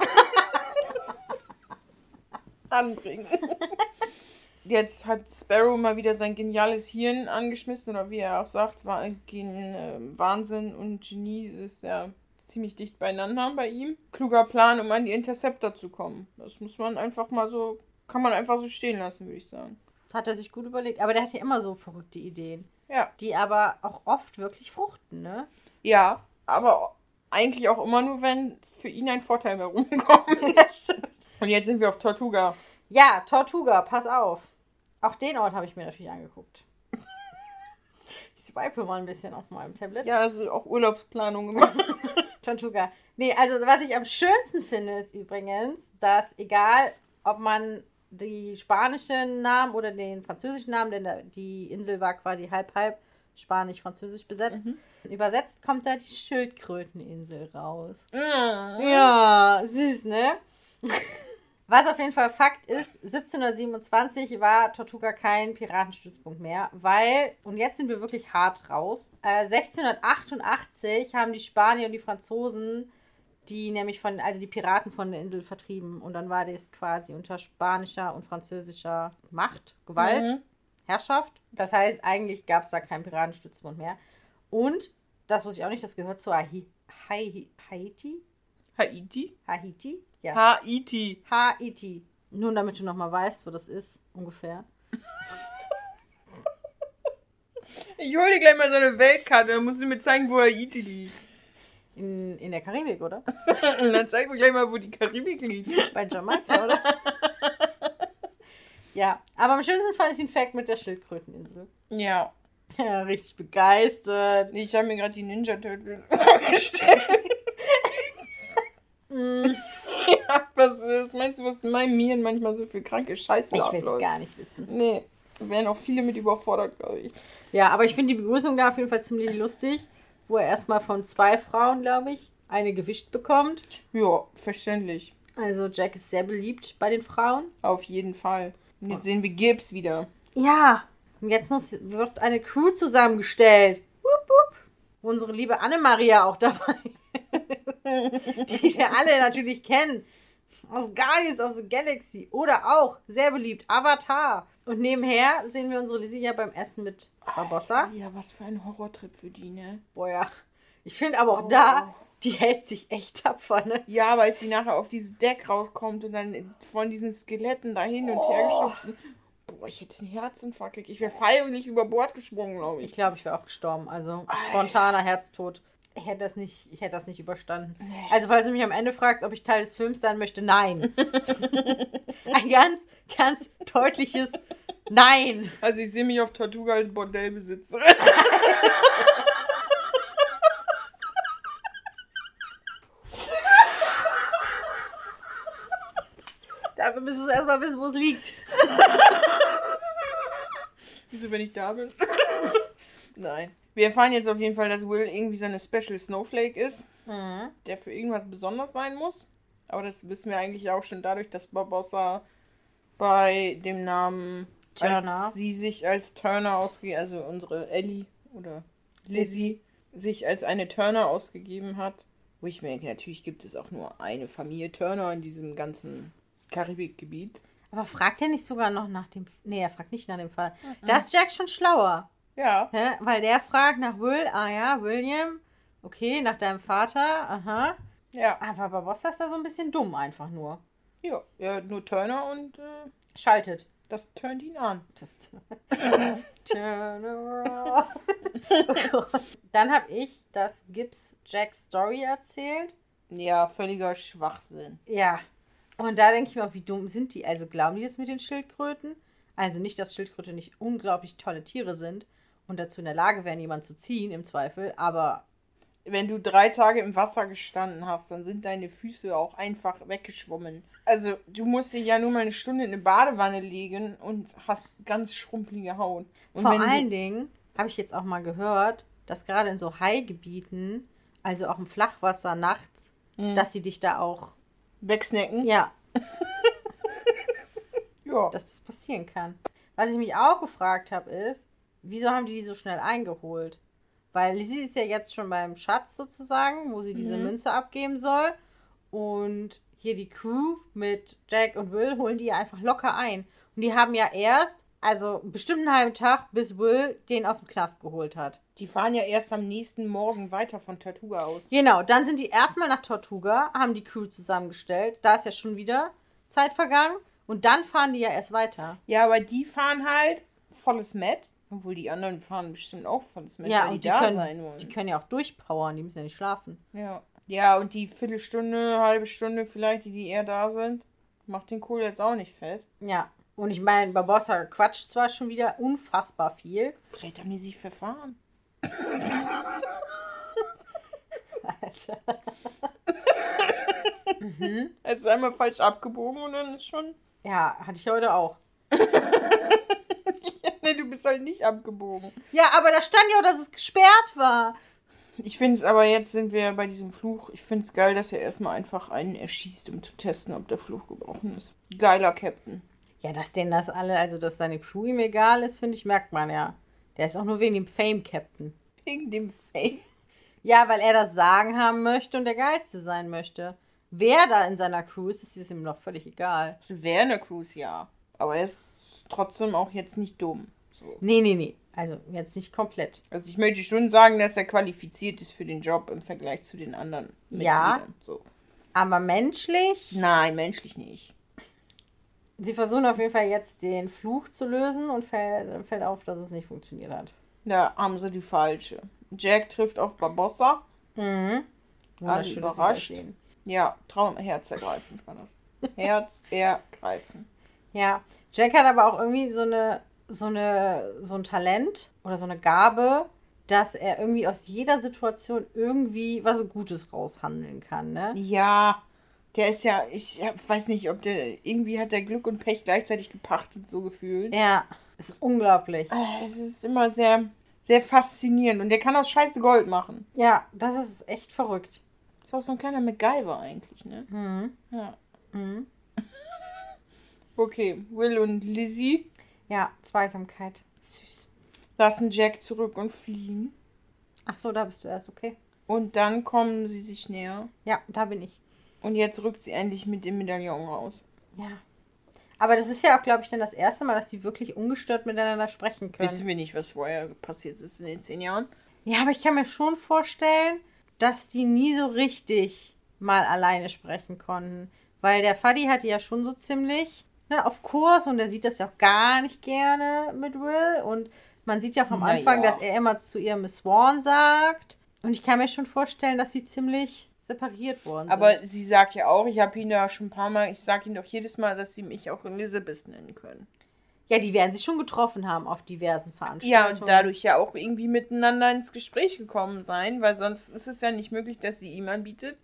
Anbringen. Jetzt hat Sparrow mal wieder sein geniales Hirn angeschmissen, oder wie er auch sagt, war gen, äh, Wahnsinn und Genie ist ja ziemlich dicht beieinander bei ihm. Kluger Plan, um an die Interceptor zu kommen. Das muss man einfach mal so, kann man einfach so stehen lassen, würde ich sagen. Das hat er sich gut überlegt. Aber der hat ja immer so verrückte Ideen. Ja. Die aber auch oft wirklich fruchten, ne? Ja, aber eigentlich auch immer nur, wenn für ihn ein Vorteil herumkommt. ja, stimmt. Und jetzt sind wir auf Tortuga. Ja, Tortuga, pass auf. Auch den Ort habe ich mir natürlich angeguckt. Ich swipe mal ein bisschen auf meinem Tablet. Ja, also auch Urlaubsplanung gemacht. Tortuga. Nee, also was ich am schönsten finde, ist übrigens, dass egal, ob man die spanischen Namen oder den französischen Namen, denn die Insel war quasi halb-halb spanisch-französisch besetzt, Mhm. übersetzt kommt da die Schildkröteninsel raus. ja. Ja, süß, ne? Was auf jeden Fall Fakt ist, 1727 war Tortuga kein Piratenstützpunkt mehr, weil, und jetzt sind wir wirklich hart raus, äh, 1688 haben die Spanier und die Franzosen die nämlich von, also die Piraten von der Insel vertrieben und dann war das quasi unter spanischer und französischer Macht, Gewalt, Mhm. Herrschaft. Das heißt, eigentlich gab es da keinen Piratenstützpunkt mehr. Und, das wusste ich auch nicht, das gehört zu Haiti. Haiti? Haiti? Haiti? Ja. Haiti. Haiti. Nun, damit du nochmal weißt, wo das ist, ungefähr. Ich hol dir gleich mal so eine Weltkarte, dann musst du mir zeigen, wo Haiti liegt. In, in der Karibik, oder? Dann zeig mir gleich mal, wo die Karibik liegt. Bei Jamaika, oder? ja, aber am schönsten fand ich den Fact mit der Schildkröteninsel. Ja. Ja, richtig begeistert. Ich habe mir gerade die Ninja Turtles vorgestellt. Mm, ja, was, was meinst du, was in meinem Miren manchmal so viel kranke Scheiße ich will es gar nicht wissen. Nee, da wären auch viele mit überfordert, glaube ich. Ja, aber ich finde die Begrüßung da auf jeden Fall ziemlich lustig, wo er erstmal von zwei Frauen, glaube ich, eine gewischt bekommt. Ja, verständlich. Also Jack ist sehr beliebt bei den Frauen. Auf jeden Fall. Und jetzt sehen wir Gibbs wieder. Ja, und jetzt muss, wird eine Crew zusammengestellt. Wupp, wupp. Unsere liebe Annemaria auch dabei. Die wir alle natürlich kennen. Aus Guardians of the Galaxy. Oder auch, sehr beliebt, Avatar. Und nebenher sehen wir unsere Lizzie ja beim Essen mit Barbossa. Ja, was für ein Horrortrip für die, ne? Boah, ja. Ich finde aber auch Oh. da, die hält sich echt tapfer, ne? Ja, weil sie nachher auf dieses Deck rauskommt und dann von diesen Skeletten da hin und her Oh. geschubst. Boah, ich hätte einen Herzinfarkt. Ich wäre freiwillig über Bord gesprungen, glaube Ich ich. glaube, ich wäre auch gestorben. Also Alter. spontaner Herztod. Ich hätte das nicht, ich hätte das nicht überstanden. Also, falls du mich am Ende fragt, ob ich Teil des Films sein möchte, nein. Ein ganz, ganz deutliches Nein. Also ich sehe mich auf Tortuga als Bordellbesitzerin. Dafür müsstest du erstmal wissen, wo es liegt. Wieso, wenn ich da bin? Nein. Wir erfahren jetzt auf jeden Fall, dass Will irgendwie so eine Special Snowflake ist, Mhm. der für irgendwas besonders sein muss. Aber das wissen wir eigentlich auch schon dadurch, dass Barbossa bei dem Namen Turner. sie sich als Turner ausge also unsere Ellie oder Lizzie sich als eine Turner ausgegeben hat. Wo ich mir denke, natürlich gibt es auch nur eine Familie Turner in diesem ganzen Karibikgebiet. Aber fragt er nicht sogar noch nach dem. Nee, er fragt nicht nach dem Fall. Da ist Jack schon schlauer. Ja, Hä? Weil der fragt nach Will. Ah ja, William. Okay, nach deinem Vater. Aha. ja, Aber Barbossa ist da so ein bisschen dumm einfach nur. ja, ja nur Turner und äh, Schaltet. das turnt ihn an. Das Turn around. Oh. Dann habe ich das Gibbs Jack Story erzählt. Ja, völliger Schwachsinn. Ja. Und da denke ich mir auch, wie dumm sind die? Also glauben die das mit den Schildkröten? Also nicht, dass Schildkröten nicht unglaublich tolle Tiere sind und dazu in der Lage wären, jemanden zu ziehen, im Zweifel. Aber Wenn du drei Tage im Wasser gestanden hast, dann sind deine Füße auch einfach weggeschwommen. Also, du musst dich ja nur mal eine Stunde in eine Badewanne legen und hast ganz schrumpelige Haut. Und vor allen Dingen habe ich jetzt auch mal gehört, dass gerade in so Haigebieten, also auch im Flachwasser nachts, Hm, dass sie dich da auch, wegsnacken. ja, Ja. dass das passieren kann. Was ich mich auch gefragt habe, ist, wieso haben die die so schnell eingeholt? Weil Lizzie ist ja jetzt schon beim Schatz sozusagen, wo sie diese Mhm. Münze abgeben soll. Und hier die Crew mit Jack und Will holen die ja einfach locker ein. Und die haben ja erst, also bestimmt einen halben Tag, bis Will den aus dem Knast geholt hat. Die fahren ja erst am nächsten Morgen weiter von Tortuga aus. Genau, dann sind die erstmal nach Tortuga, haben die Crew zusammengestellt. Da ist ja schon wieder Zeit vergangen. Und dann fahren die ja erst weiter. Ja, aber die fahren halt volles Met. Obwohl die anderen fahren bestimmt auch volles Met, Ja, weil und die, die da können- sein wollen. Die können ja auch durchpowern, die müssen ja nicht schlafen. Ja. Ja, und die Viertelstunde, halbe Stunde vielleicht, die, die eher da sind, macht den Kohl jetzt auch nicht fett. Ja. Und ich meine, Barbossa quatscht zwar schon wieder unfassbar viel. Vielleicht haben die sich verfahren. Alter. mhm. Er ist einmal falsch abgebogen und dann ist schon. Ja, hatte ich heute auch. du bist halt nicht abgebogen. Ja, aber da stand ja auch, dass es gesperrt war. Ich finde es aber jetzt sind wir bei diesem Fluch. Ich finde es geil, dass er erstmal einfach einen erschießt, um zu testen, ob der Fluch gebrochen ist. Geiler Captain. Ja, dass denen das alle, also dass seine Crew ihm egal ist, finde ich, merkt man ja. Der ist auch nur wegen dem Fame-Captain. Wegen dem Fame. Ja, weil er das Sagen haben möchte und der Geilste sein möchte. Wer da in seiner Crew ist, ist ihm noch völlig egal. Das wäre eine Cruise, ja. Aber er ist trotzdem auch jetzt nicht dumm. Nee, nee, nee. Also jetzt nicht komplett. Also ich möchte schon sagen, dass er qualifiziert ist für den Job im Vergleich zu den anderen. Ja. So. Aber menschlich, Nein, menschlich nicht. sie versuchen auf jeden Fall jetzt den Fluch zu lösen und fällt, fällt auf, dass es nicht funktioniert hat. Da haben sie die falsche. Jack trifft auf Barbossa. Mhm. Alle überrascht. Ja, Traum, herzergreifend war das. Herzergreifend. Ja, Jack hat aber auch irgendwie so eine, so eine, so ein Talent oder so eine Gabe, dass er irgendwie aus jeder Situation irgendwie was Gutes raushandeln kann, ne? Ja, der ist ja, ich weiß nicht, ob der, irgendwie hat der Glück und Pech gleichzeitig gepachtet, so gefühlt. Ja, es ist unglaublich. Äh, Es ist immer sehr, sehr faszinierend und der kann aus Scheiße Gold machen. Ja, das ist echt verrückt. Ist auch so ein kleiner MacGyver eigentlich, ne? Mhm. Ja. Mhm. Okay, Will und Lizzie Ja, Zweisamkeit. Süß. lassen Jack zurück und fliehen. Ach so, da bist du erst, okay. Und dann kommen sie sich näher. Ja, da bin ich. Und jetzt rückt sie endlich mit dem Medaillon raus. Ja. Aber das ist ja auch, glaube ich, dann das erste Mal, dass die wirklich ungestört miteinander sprechen können. Wissen wir nicht, was vorher passiert ist in den zehn Jahren. Ja, aber ich kann mir schon vorstellen, dass die nie so richtig mal alleine sprechen konnten. Weil der Fuddy hat die ja schon so ziemlich ne, auf Kurs und er sieht das ja auch gar nicht gerne mit Will. Und man sieht ja auch am Na Anfang, ja. dass er immer zu ihr Miss Swan sagt. Und ich kann mir schon vorstellen, dass sie ziemlich separiert worden Aber sind. sie sagt ja auch, ich habe ihn da schon ein paar Mal, ich sage ihnen doch jedes Mal, dass sie mich auch Elizabeth nennen können. Ja, die werden sich schon getroffen haben auf diversen Ja, Veranstaltungen. und dadurch ja auch irgendwie miteinander ins Gespräch gekommen sein, weil sonst ist es ja nicht möglich, dass sie ihm anbietet,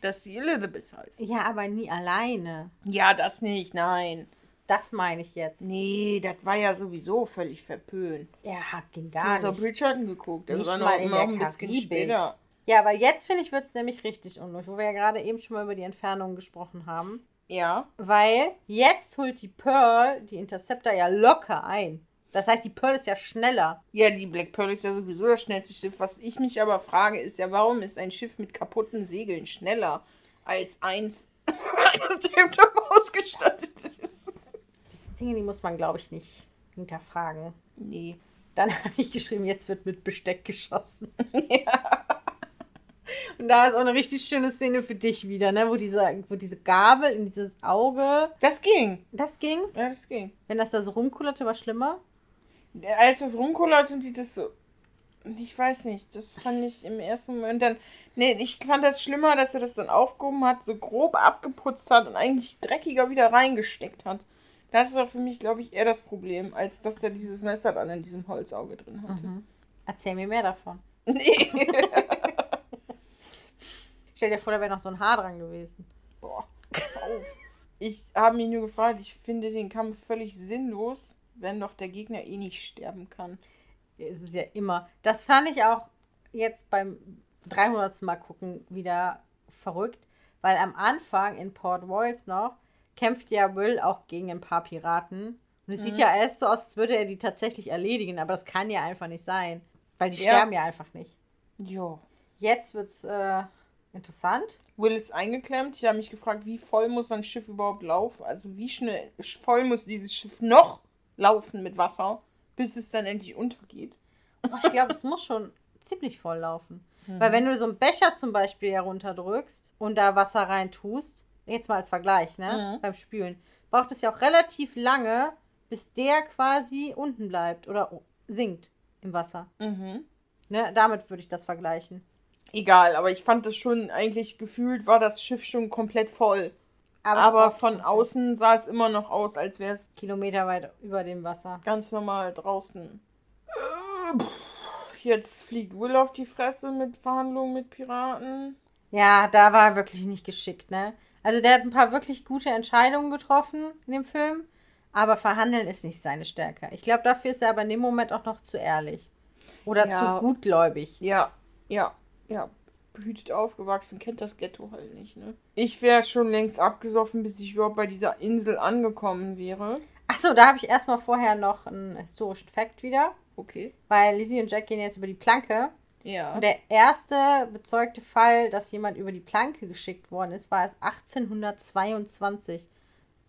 dass sie Elizabeth heißt. Ja, aber nie alleine. Ja, das nicht, nein. Das meine ich jetzt. Nee, das war ja sowieso völlig verpönt. Ja, ging Du gar hast auf nicht. Bridgerton geguckt, das Nicht war noch in ein bisschen Karibik. später. Ja, aber jetzt finde ich, wird es nämlich richtig unruhig, wo wir ja gerade eben schon mal über die Entfernung gesprochen haben. Ja. Weil jetzt holt die Pearl die Interceptor ja locker ein. Das heißt, die Pearl ist ja schneller. Ja, die Black Pearl ist ja sowieso das schnellste Schiff. Was ich mich aber frage, ist ja, warum ist ein Schiff mit kaputten Segeln schneller als eins, das dem ausgestattet ist? Das sind Dinge, die muss man, glaube ich, nicht hinterfragen. Nee. Dann habe ich geschrieben, jetzt wird mit Besteck geschossen. Und da ist auch eine richtig schöne Szene für dich wieder, ne? Wo diese, wo diese Gabel in dieses Auge. Das ging. Das ging. Ja, das ging. Wenn das da so rumkullerte, war schlimmer. Als das rumkullert und die das so. Ich weiß nicht, das fand ich im ersten Moment dann. Nee, ich fand das schlimmer, dass er das dann aufgehoben hat, so grob abgeputzt hat und eigentlich dreckiger wieder reingesteckt hat. Das war für mich, glaube ich, eher das Problem, als dass er dieses Messer dann in diesem Holzauge drin hatte. Mhm. Erzähl mir mehr davon. Nee. Stell dir vor, da wäre noch so ein Haar dran gewesen. Boah, auf. Ich habe mich nur gefragt, ich finde den Kampf völlig sinnlos, wenn doch der Gegner eh nicht sterben kann. Es ist ja immer. Das fand ich auch jetzt beim 300. Mal gucken wieder verrückt, weil am Anfang in Port Royals noch kämpft ja Will auch gegen ein paar Piraten. Und es sieht Mhm. ja erst so aus, als würde er die tatsächlich erledigen, aber das kann ja einfach nicht sein, weil die Ja. sterben ja einfach nicht. Jo. Jetzt wird's äh, interessant. Will ist eingeklemmt. Ich habe mich gefragt, wie voll muss so ein Schiff überhaupt laufen? Also wie schnell voll muss dieses Schiff noch laufen mit Wasser, bis es dann endlich untergeht? Aber ich glaube, es muss schon ziemlich voll laufen. Mhm. Weil wenn du so einen Becher zum Beispiel herunterdrückst und da Wasser rein tust, jetzt mal als Vergleich, ne? Mhm. Beim Spülen, braucht es ja auch relativ lange, bis der quasi unten bleibt oder sinkt im Wasser. Mhm. Ne? Damit würde ich das vergleichen. Egal, aber ich fand das schon eigentlich gefühlt, war das Schiff schon komplett voll. Aber braucht von außen sah es immer noch aus, als wäre es Kilometer weit über dem Wasser. ganz normal draußen. Äh, Jetzt fliegt Will auf die Fresse mit Verhandlungen mit Piraten. Ja, da war er wirklich nicht geschickt, ne? Also der hat ein paar wirklich gute Entscheidungen getroffen in dem Film, aber verhandeln ist nicht seine Stärke. Ich glaube, dafür ist er aber in dem Moment auch noch zu ehrlich. Oder Ja. zu gutgläubig. Ja, ja. ja, behütet aufgewachsen, kennt das Ghetto halt nicht, ne? Ich wäre schon längst abgesoffen, bis ich überhaupt bei dieser Insel angekommen wäre. Achso, da habe ich erstmal vorher noch einen historischen Fakt wieder. Okay. Weil Lizzie und Jack gehen jetzt über die Planke. Ja. Und der erste bezeugte Fall, dass jemand über die Planke geschickt worden ist, war es 1822.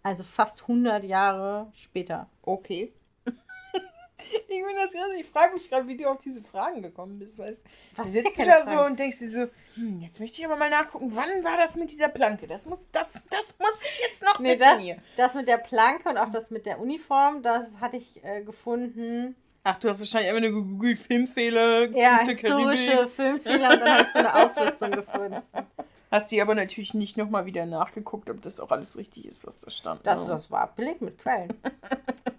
Also fast 100 Jahre später. Okay. Ich bin das ganz, ich frage mich gerade, wie du auf diese Fragen gekommen bist. Weißt, Was du sitzt du da Frage? so und denkst dir so, hm, jetzt möchte ich aber mal nachgucken, wann war das mit dieser Planke? Das muss, das, das muss ich jetzt noch Nee, das, hier. das mit der Planke und auch das mit der Uniform, das hatte ich äh, gefunden. Ach, du hast wahrscheinlich einfach nur gegoogelt, Filmfehler, Ja, historische Karibik. Filmfehler und dann habe ich so eine Auflistung gefunden. Hast du aber natürlich nicht nochmal wieder nachgeguckt, ob das auch alles richtig ist, was da stand. Das, ne? das war belegt mit Quellen.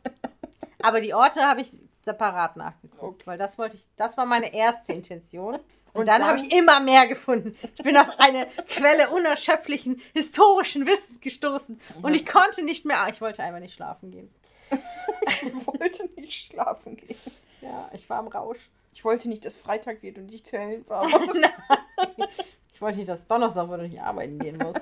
Aber die Orte habe ich separat nachgeguckt, weil das wollte ich, das war meine erste Intention. Und, Und dann, dann- habe ich immer mehr gefunden. Ich bin auf eine Quelle unerschöpflichen historischen Wissens gestoßen und ich konnte nicht mehr. Ich wollte einfach nicht schlafen gehen. Ich wollte nicht schlafen gehen. Ja, ich war im Rausch. Ich wollte nicht, dass Freitag wird und ich zu hell war. Ich wollte nicht, dass Donnerstag wird und ich arbeiten gehen muss.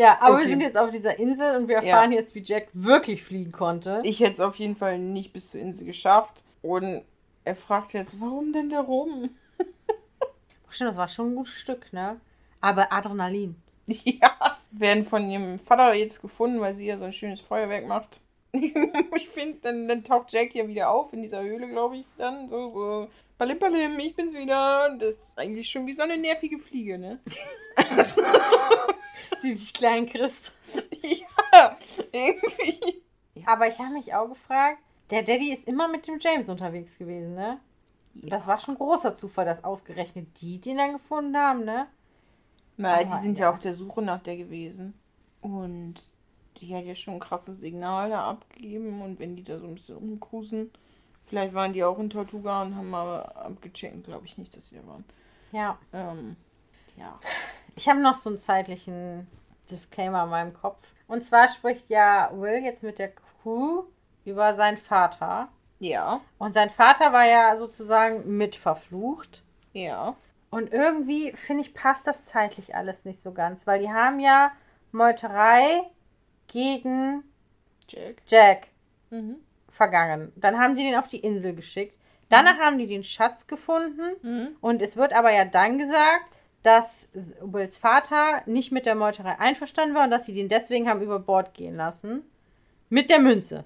Ja, aber Okay. wir sind jetzt auf dieser Insel und wir Ja. erfahren jetzt, wie Jack wirklich fliegen konnte. Ich hätte es auf jeden Fall nicht bis zur Insel geschafft. Und er fragt jetzt, warum denn da rum? Stimmt, das war schon ein gutes Stück, ne? Aber Adrenalin. Ja. Werden von ihrem Vater jetzt gefunden, weil sie ja so ein schönes Feuerwerk macht. ich finde, dann, dann taucht Jack ja wieder auf in dieser Höhle, glaube ich, dann. So, so, Balim, balim, ich bin's wieder. Und Das ist eigentlich schon wie so eine nervige Fliege, ne? Die dich klein kriegst. ja, irgendwie. Aber ich habe mich auch gefragt, der Daddy ist immer mit dem James unterwegs gewesen, ne? Das war schon großer Zufall, dass ausgerechnet die den dann gefunden haben, ne? Na, die sind ja. ja. auf der Suche nach der gewesen. Und die hat ja schon ein krasses Signal da abgegeben. Und wenn die da so ein bisschen rumcruisen, vielleicht waren die auch in Tortuga und haben aber abgecheckt. Glaube ich nicht, dass sie da waren. Ja. Ähm, ja. Ich habe noch so einen zeitlichen Disclaimer in meinem Kopf. Und zwar spricht ja Will jetzt mit der Crew über seinen Vater. Ja, Und sein Vater war ja sozusagen mit verflucht. ja. Und irgendwie, finde ich, passt das zeitlich alles nicht so ganz, weil die haben ja Meuterei gegen Jack. Jack Mhm. Vergangen. Dann haben die den auf die Insel geschickt. Danach haben die den Schatz gefunden. Mhm. Und es wird aber ja dann gesagt, dass Wills Vater nicht mit der Meuterei einverstanden war und dass sie den deswegen haben über Bord gehen lassen. Mit der Münze.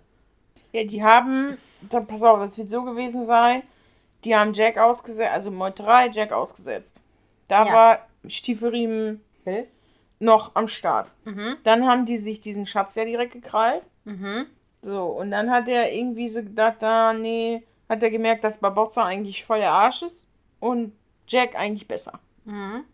Ja, die haben, dann pass auf, das wird so gewesen sein, die haben Jack ausgesetzt, also Meuterei Jack ausgesetzt. Da Ja. war Stiefelriemen Will? noch am Start. Mhm. Dann haben die sich diesen Schatz ja direkt gekrallt. Mhm. So, und dann hat er irgendwie so gedacht, da, nee, hat er gemerkt, dass Barbossa eigentlich voll der Arsch ist und Jack eigentlich besser. Mhm.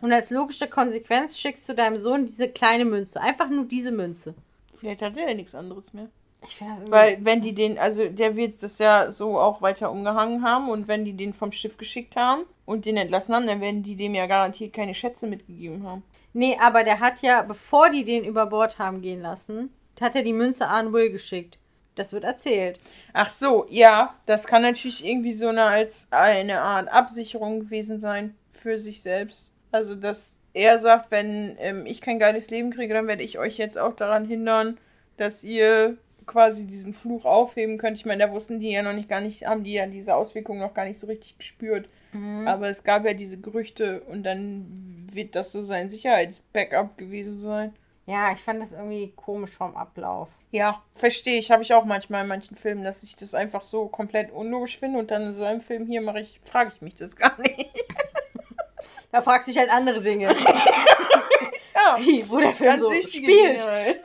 Und als logische Konsequenz schickst du deinem Sohn diese kleine Münze. Einfach nur diese Münze. Vielleicht hat er ja nichts anderes mehr. Ich das. Weil, wenn die den, also der wird das ja so auch weiter umgehangen haben und wenn die den vom Schiff geschickt haben und den entlassen haben, dann werden die dem ja garantiert keine Schätze mitgegeben haben. Nee, aber der hat ja, bevor die den über Bord haben gehen lassen, hat er die Münze an Will geschickt. Das wird erzählt. Ach so, ja, das kann natürlich irgendwie so eine als eine Art Absicherung gewesen sein für sich selbst. Also, dass er sagt, wenn ähm, ich kein geiles Leben kriege, dann werde ich euch jetzt auch daran hindern, dass ihr quasi diesen Fluch aufheben könnt. Ich meine, da wussten die ja noch nicht gar nicht, haben die ja diese Auswirkungen noch gar nicht so richtig gespürt. Mhm. Aber es gab ja diese Gerüchte und dann wird das so sein Sicherheitsbackup gewesen sein. Ja, ich fand das irgendwie komisch vom Ablauf. Ja, verstehe ich. Habe ich auch manchmal in manchen Filmen, dass ich das einfach so komplett unlogisch finde und dann in so einem Film hier mache ich, frage ich mich das gar nicht. Da fragst du dich halt andere Dinge. Ja, Wie, wo der Film ganz so spielt. Dinge halt.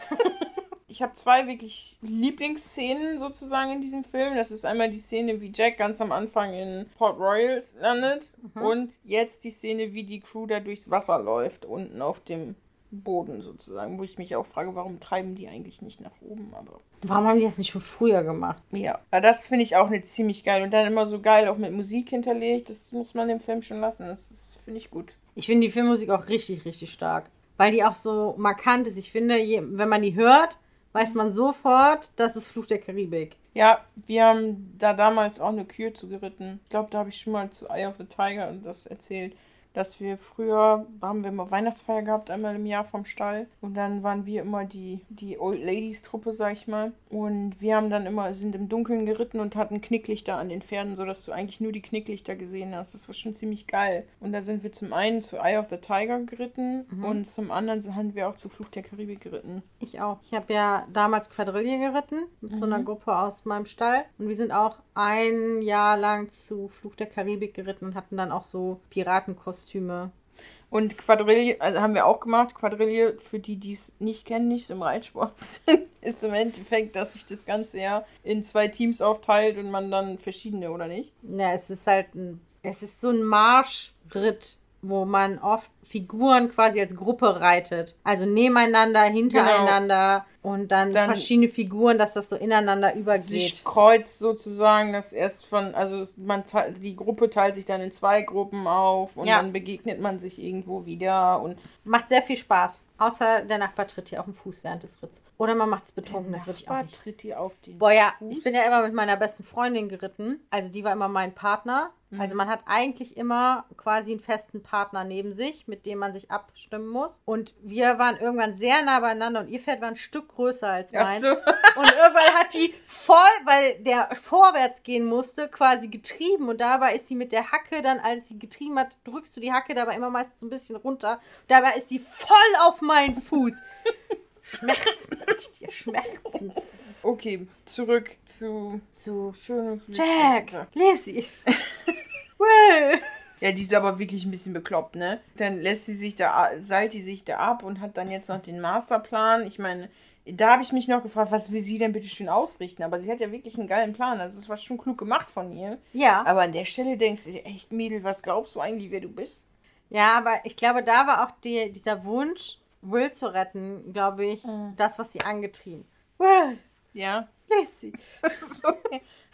Ich habe zwei wirklich Lieblingsszenen sozusagen in diesem Film. Das ist einmal die Szene, wie Jack ganz am Anfang in Port Royal landet Mhm. und jetzt die Szene, wie die Crew da durchs Wasser läuft, unten auf dem Boden sozusagen, wo ich mich auch frage, warum treiben die eigentlich nicht nach oben, aber Warum haben die das nicht schon früher gemacht? Ja, das finde ich auch eine ziemlich geil. Und dann immer so geil, auch mit Musik hinterlegt. Das muss man dem Film schon lassen. Das finde ich gut. Ich finde die Filmmusik auch richtig, richtig stark. Weil die auch so markant ist. Ich finde, je, wenn man die hört, weiß man sofort, das ist Fluch der Karibik. Ja, wir haben da damals auch eine Kür zu geritten. Ich glaube, da habe ich schon mal zu Eye of the Tiger das erzählt. Dass wir früher, haben wir immer Weihnachtsfeier gehabt, einmal im Jahr vom Stall. Und dann waren wir immer die, die Old Ladies Truppe, sag ich mal. Und wir haben dann immer, sind im Dunkeln geritten und hatten Knicklichter an den Pferden, sodass du eigentlich nur die Knicklichter gesehen hast. Das war schon ziemlich geil. Und da sind wir zum einen zu Eye of the Tiger geritten Mhm. und zum anderen sind wir auch zu Fluch der Karibik geritten. Ich auch. Ich habe ja damals Quadrille geritten mit so einer Mhm. Gruppe aus meinem Stall. Und wir sind auch ein Jahr lang zu Fluch der Karibik geritten und hatten dann auch so Piratenkostüme. Und Quadrille, also haben wir auch gemacht. Quadrille, für die, die es nicht kennen, nicht im Reitsport sind, ist im Endeffekt, dass sich das Ganze ja in zwei Teams aufteilt und man dann verschiedene, oder nicht? Ja, es ist halt ein, es ist so ein Marschritt, wo man oft Figuren quasi als Gruppe reitet. Also nebeneinander, hintereinander und dann, Dann- verschiedene Figuren, dass das so ineinander übergeht. Sich kreuzt sozusagen, das erst von, also man teilt- die Gruppe teilt sich dann in zwei Gruppen auf und Ja. dann begegnet man sich irgendwo wieder und Macht sehr viel Spaß. Außer der Nachbar tritt hier auf den Fuß während des Ritts. Oder man macht es betrunken, das würde ich auch Nachbar nicht. tritt dir auf den Boah, ja, Fuß. ich bin ja immer mit meiner besten Freundin geritten. Also die war immer mein Partner. Mhm. Also man hat eigentlich immer quasi einen festen Partner neben sich, mit dem man sich abstimmen muss. Und wir waren irgendwann sehr nah beieinander und ihr Pferd war ein Stück größer als mein. so. Und irgendwann hat die voll, weil der vorwärts gehen musste, quasi getrieben. Und dabei ist sie mit der Hacke dann, als sie getrieben hat, drückst du die Hacke dabei immer meistens so ein bisschen runter. Dabei ist sie voll auf meinen Fuß. Schmerzen, sag ich dir, Schmerzen. Okay, zurück zu Zu schöne Jack, Lizzie, Will. Ja, die ist aber wirklich ein bisschen bekloppt, ne? Dann lässt sie sich da, seilt die sich da ab und hat dann jetzt noch den Masterplan. Ich meine, da habe ich mich noch gefragt, was will sie denn bitte schön ausrichten? Aber sie hat ja wirklich einen geilen Plan. Also, das war schon klug gemacht von ihr. Ja, Aber an der Stelle denkst du echt, Mädel, was glaubst du eigentlich, wer du bist? ja, aber ich glaube, da war auch die, dieser Wunsch, Will zu retten, glaube ich, Mhm. das, was sie angetrieben. Will, Ja. Lizzie. so,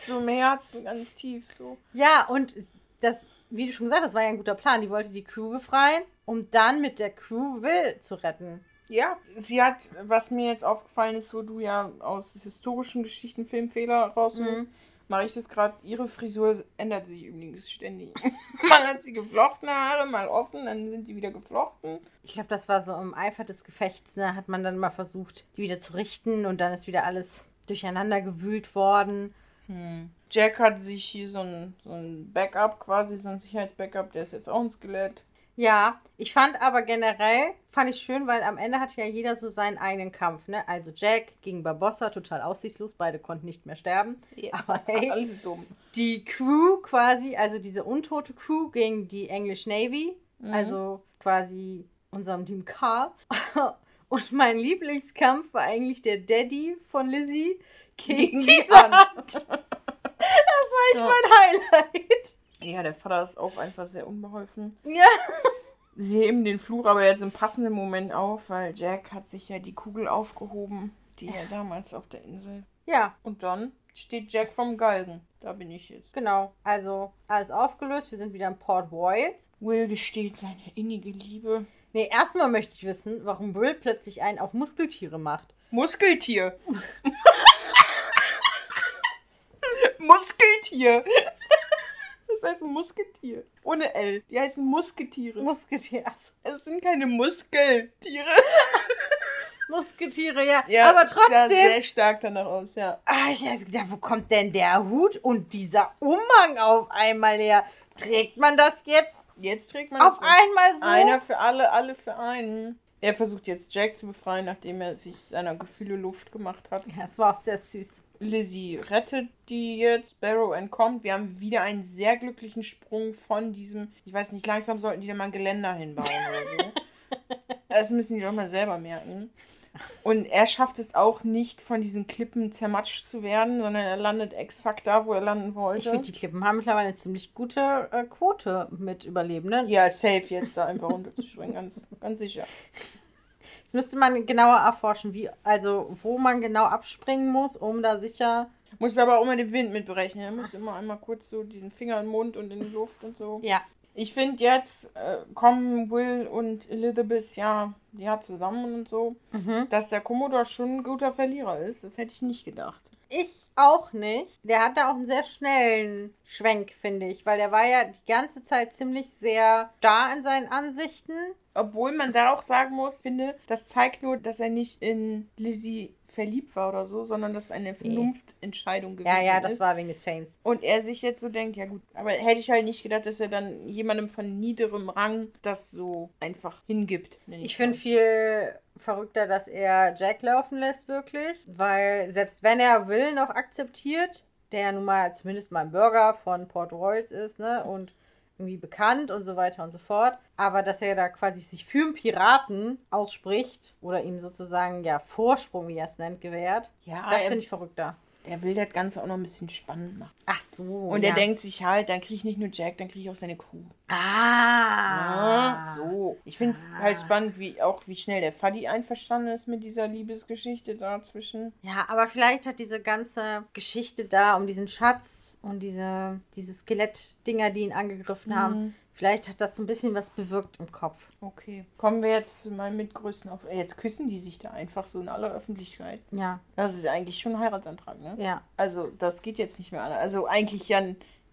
so im Herzen, ganz tief, so. Ja, und das, wie du schon gesagt hast, war ja ein guter Plan. Die wollte die Crew befreien, um dann mit der Crew Will zu retten. Ja, sie hat, was mir jetzt aufgefallen ist, wo du ja aus historischen Geschichten Filmfehler raussuchst, Mhm. mache ich das gerade. Ihre Frisur ändert sich übrigens ständig. mal hat sie geflochtene Haare, mal offen, dann sind die wieder geflochten. Ich glaube, das war so im Eifer des Gefechts, ne? Hat man dann mal versucht, die wieder zu richten und dann ist wieder alles durcheinander gewühlt worden. Hm. Jack hat sich hier so ein, so ein Backup quasi, so ein Sicherheitsbackup, der ist jetzt auch ein Skelett. Ja, ich fand aber generell, fand ich schön, weil am Ende hatte ja jeder so seinen eigenen Kampf, ne? Also Jack gegen Barbossa, total aussichtslos, beide konnten nicht mehr sterben. Aber hey, Alles dumm. die Crew quasi, also diese untote Crew gegen die English Navy, Mhm. also quasi unserem Team Carl. Und mein Lieblingskampf war eigentlich der Daddy von Lizzie gegen, Gegen die. Hand. Das war echt Ja. mein Highlight. Ja, der Vater ist auch einfach sehr unbeholfen. Ja. Sie heben den Fluch aber jetzt im passenden Moment auf, weil Jack hat sich ja die Kugel aufgehoben, die er damals auf der Insel. Ja, Und dann steht Jack vom Galgen. Da bin ich jetzt. genau. Also alles aufgelöst. Wir sind wieder in Port Royals. Will gesteht seine innige Liebe. Nee, erstmal möchte ich wissen, warum Will plötzlich einen auf Muskeltiere macht. Muskeltier. Muskeltier. Das heißt Musketier. Ohne L. Die heißen Musketiere. Musketiere. Also, Es sind keine Muskeltiere. Musketiere, ja. Ja, Aber es sah sehr trotzdem. stark danach aus, ja. Ah, ich hab gedacht, wo kommt denn der Hut und dieser Umhang auf einmal her? Trägt man das jetzt Jetzt trägt man auf so. einmal so? Einer für alle, alle für einen. Er versucht jetzt Jack zu befreien, nachdem er sich seiner Gefühle Luft gemacht hat. Ja, es war auch sehr süß. Lizzie rettet die jetzt, Barrow entkommt. Wir haben wieder einen sehr glücklichen Sprung von diesem, ich weiß nicht, langsam sollten die da mal ein Geländer hinbauen oder so. Das müssen die doch mal selber merken. Und er schafft es auch nicht, von diesen Klippen zermatscht zu werden, sondern er landet exakt da, wo er landen Ich wollte. finde, die Klippen haben mittlerweile eine ziemlich gute äh, Quote mit Überlebenden. ja, safe jetzt da einfach runterzuspringen, ganz, ganz sicher. Jetzt müsste man genauer erforschen, wie, also wo man genau abspringen muss, um da sicher. Muss aber auch immer den Wind mitberechnen. Er muss immer einmal kurz so diesen Finger in den Mund und in die Luft und so. Ja. Ich finde jetzt äh, kommen Will und Elizabeth ja, ja zusammen und so, Mhm. dass der Commodore schon ein guter Verlierer ist. Das hätte ich nicht gedacht. ich auch nicht. Der hatte auch einen sehr schnellen Schwenk, finde ich, weil der war ja die ganze Zeit ziemlich sehr da in seinen Ansichten. Obwohl man da auch sagen muss, finde, das zeigt nur, dass er nicht in Lizzie verliebt war oder so, sondern dass eine Vernunftentscheidung gewesen Ja, ja, das ist. war wegen des Fames. Und er sich jetzt so denkt, ja gut, aber hätte ich halt nicht gedacht, dass er dann jemandem von niederem Rang das so einfach hingibt. Ich mal. finde viel verrückter, dass er Jack laufen lässt, wirklich. Weil selbst wenn er will, noch akzeptiert, der ja nun mal zumindest mal ein Bürger von Port Royals ist, ne? Und irgendwie bekannt und so weiter und so fort. Aber dass er da quasi sich für einen Piraten ausspricht oder ihm sozusagen ja Vorsprung, wie er es nennt, gewährt. ja, Das finde ich verrückter. er will das Ganze auch noch ein bisschen spannend machen. Ach so. Und ja. er denkt sich halt, dann kriege ich nicht nur Jack, dann kriege ich auch seine Crew. Ah. Ja, so. Ich finde es Ah. halt spannend, wie auch wie schnell der Fuddy einverstanden ist mit dieser Liebesgeschichte dazwischen. Ja, aber vielleicht hat diese ganze Geschichte da um diesen Schatz und diese, diese Skelettdinger, die ihn angegriffen haben, Mhm. vielleicht hat das so ein bisschen was bewirkt im Kopf. Okay. Kommen wir jetzt zu meinem Mitgrößten auf. Äh, Jetzt küssen die sich da einfach so in aller Öffentlichkeit. Ja, Das ist eigentlich schon ein Heiratsantrag, ne? ja. Also, das geht jetzt nicht mehr alle. Also, eigentlich ja,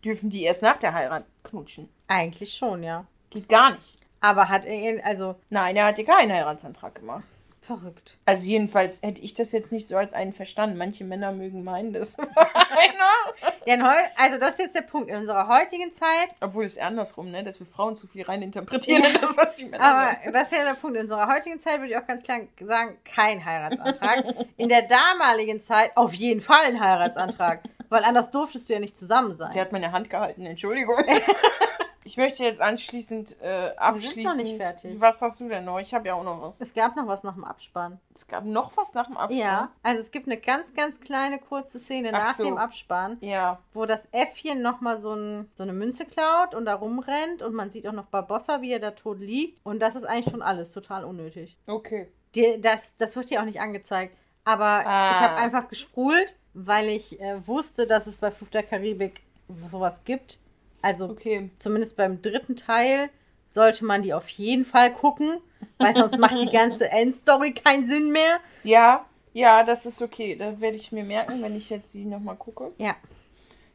dürfen die erst nach der Heirat knutschen. Eigentlich schon, ja. Geht gar nicht. Aber hat er ihn, also Nein, er hat ja keinen Heiratsantrag gemacht. Verrückt. Also, jedenfalls hätte ich das jetzt nicht so als einen verstanden. Manche Männer mögen meinen, das war einer. Ja, in heu- also das ist jetzt der Punkt. In unserer heutigen Zeit, Obwohl es andersrum, ne? Dass wir Frauen zu viel reininterpretieren in das, was die Männer aber sagen. das ist ja der Punkt. In unserer heutigen Zeit würde ich auch ganz klar sagen, kein Heiratsantrag. In der damaligen Zeit auf jeden Fall ein Heiratsantrag. Weil anders durftest du ja nicht zusammen sein. Der hat meine Hand gehalten, Entschuldigung. Ich möchte jetzt anschließend äh, abschließen. noch nicht fertig. Was hast du denn noch? Ich habe ja auch noch was. Es gab noch was nach dem Abspann. Es gab noch was nach dem Abspann. Ja, also es gibt eine ganz, ganz kleine kurze Szene Ach nach so. dem Abspann, Ja. wo das Äffchen nochmal so, ein, so eine Münze klaut und da rumrennt und man sieht auch noch Barbossa, wie er da tot liegt. Und das ist eigentlich schon alles total unnötig. Okay. Die, das, das wird dir auch nicht angezeigt. Aber Ah. ich habe einfach gespult, weil ich äh, wusste, dass es bei Fluch der Karibik sowas gibt. Also Okay. zumindest beim dritten Teil sollte man die auf jeden Fall gucken, weil sonst macht die ganze Endstory keinen Sinn mehr. Ja, ja, das ist okay. Das werde ich mir merken, wenn ich jetzt die nochmal gucke. Ja.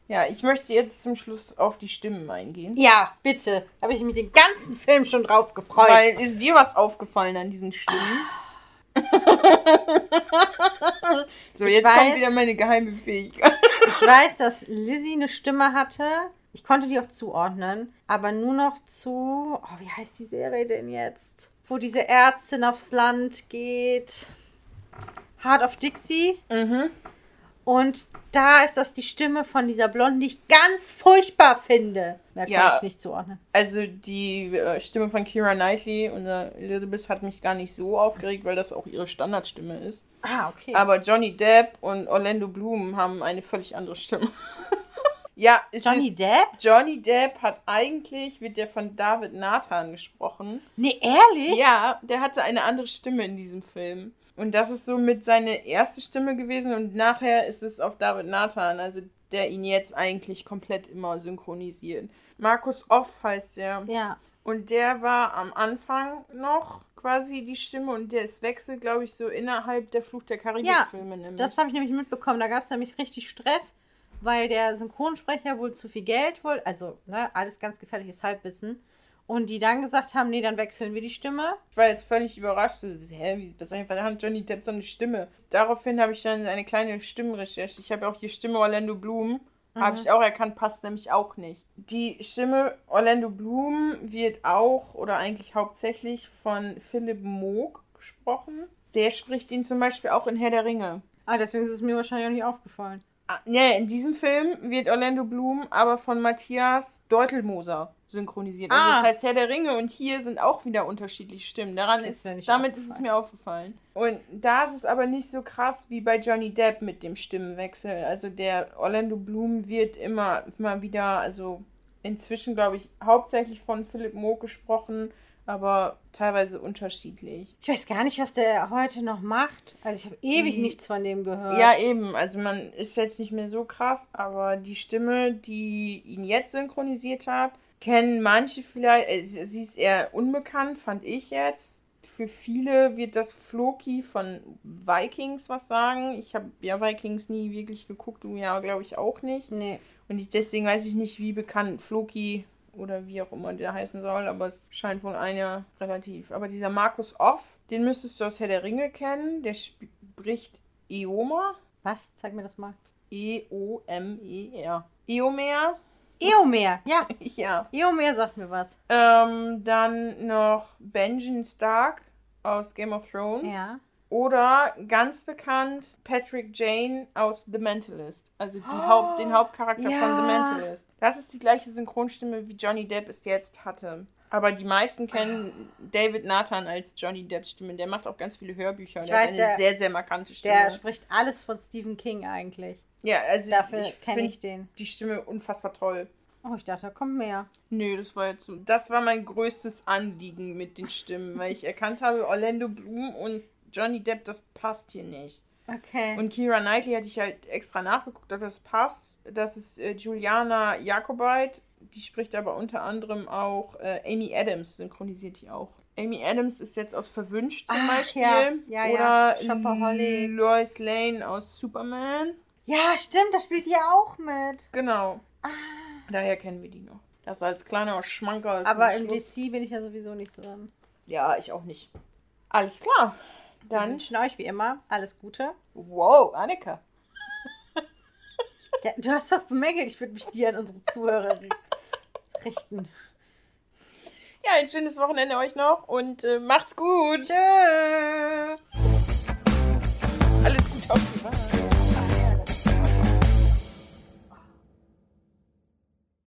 Ja, ich möchte jetzt zum Schluss auf die Stimmen eingehen. Ja, bitte. Da habe ich mich den ganzen Film schon drauf gefreut. Weil ist dir was aufgefallen an diesen Stimmen? so, Ich jetzt weiß- kommt wieder meine geheime Fähigkeit. Ich weiß, dass Lizzie eine Stimme hatte. Ich konnte die auch zuordnen. Aber nur noch zu. Oh, wie heißt die Serie denn jetzt? Wo diese Ärztin aufs Land geht. Heart of Dixie. Mhm. Und da ist das die Stimme von dieser Blonden, die ich ganz furchtbar finde. Mehr kann Ja. ich nicht zuordnen. Also die äh, Stimme von Kira Knightley und äh, Elizabeth hat mich gar nicht so aufgeregt, weil das auch ihre Standardstimme ist. Ah, okay. Aber Johnny Depp und Orlando Bloom haben eine völlig andere Stimme. ja, Johnny ist, Depp? Johnny Depp hat eigentlich, wird der von David Nathan gesprochen. Nee, ehrlich? Ja, der hatte eine andere Stimme in diesem Film. Und das ist somit seine erste Stimme gewesen und nachher ist es auf David Nathan, also der ihn jetzt eigentlich komplett immer synchronisiert. Markus Off heißt er. Ja. Und der war am Anfang noch quasi die Stimme und der ist wechselt, glaube ich, so innerhalb der Fluch der Karibik-Filme. nämlich. Das habe ich nämlich mitbekommen. Da gab es nämlich richtig Stress, weil der Synchronsprecher wohl zu viel Geld wohl, also ne, alles ganz gefährliches Halbwissen. Und die dann gesagt haben, nee, dann wechseln wir die Stimme. Ich war jetzt völlig überrascht. So, hä, wie, was hat Johnny Depp so eine Stimme? Daraufhin habe ich dann eine kleine Stimmenrecherche. Ich habe ja auch die Stimme Orlando Bloom. Habe Mhm. ich auch erkannt, passt nämlich auch nicht. Die Stimme Orlando Bloom wird auch oder eigentlich hauptsächlich von Philipp Moog gesprochen. Der spricht ihn zum Beispiel auch in Herr der Ringe. Ah, deswegen ist es mir wahrscheinlich auch nicht aufgefallen. Ah, Nee, in diesem Film wird Orlando Bloom aber von Matthias Deutelmoser synchronisiert. Also Ah. das heißt Herr der Ringe und hier sind auch wieder unterschiedliche Stimmen. Daran ist, ist damit ist es mir aufgefallen. Und da ist es aber nicht so krass wie bei Johnny Depp mit dem Stimmenwechsel. Also der Orlando Bloom wird immer, immer wieder, also inzwischen glaube ich hauptsächlich von Philipp Moog gesprochen, aber teilweise unterschiedlich. Ich weiß gar nicht, was der heute noch macht. Also ich habe ewig Die- nichts von dem gehört. Ja, eben. Also man ist jetzt nicht mehr so krass, aber die Stimme, die ihn jetzt synchronisiert hat, kennen manche vielleicht. äh, Sie ist eher unbekannt, fand ich jetzt. für viele wird das Floki von Vikings was sagen. Ich habe ja Vikings nie wirklich geguckt, du ja, glaube ich, auch nicht. Nee. Und ich, deswegen weiß ich nicht, wie bekannt Floki oder wie auch immer der heißen soll, aber es scheint wohl einer relativ. Aber dieser Markus Off, den müsstest du aus Herr der Ringe kennen. Der spricht Eomer. Was? Zeig mir das mal. E-O-M-E-R. Eomer. Eomer, ja. Ja. Eomer sagt mir was. Ähm, dann noch Benjamin Stark aus Game of Thrones. Ja. Oder ganz bekannt Patrick Jane aus The Mentalist. Also die Haupt, den Hauptcharakter Ja. von The Mentalist. Das ist die gleiche Synchronstimme, wie Johnny Depp es jetzt hatte. Aber die meisten kennen David Nathan als Johnny Depps Stimme. Der macht auch ganz viele Hörbücher. Ich der weiß, hat eine der- sehr, sehr markante Stimme. Der spricht alles von Stephen King eigentlich. ja, also Dafür ich kenne ich den. die Stimme unfassbar toll. Oh, ich dachte, da kommt mehr. Nö, das war jetzt so. Das war mein größtes Anliegen mit den Stimmen, weil ich erkannt habe, Orlando Bloom und Johnny Depp, das passt hier nicht. Okay. Und Kira Knightley hatte ich halt extra nachgeguckt, ob das passt. Das ist äh, Juliana Jacobite. Die spricht aber unter anderem auch äh, Amy Adams, synchronisiert die auch. Amy Adams ist jetzt aus Verwünscht zum Ach, Beispiel. ja. Ja, ja. Oder Shopaholic. Lois Lane aus Superman. ja, stimmt, da spielt die auch mit. Genau. Ah. Daher kennen wir die noch. Das als kleiner Schmankerl. zum Aber im Schluss. DC bin ich ja sowieso nicht so dran. Ja, ich auch nicht. Alles klar. Dann. wünschen euch wie immer alles Gute. Wow, Annika. Ja, du hast doch bemängelt, ich würde mich dir an unsere Zuhörer ri- richten. Ja, ein schönes Wochenende euch noch und äh, macht's gut. Tschö.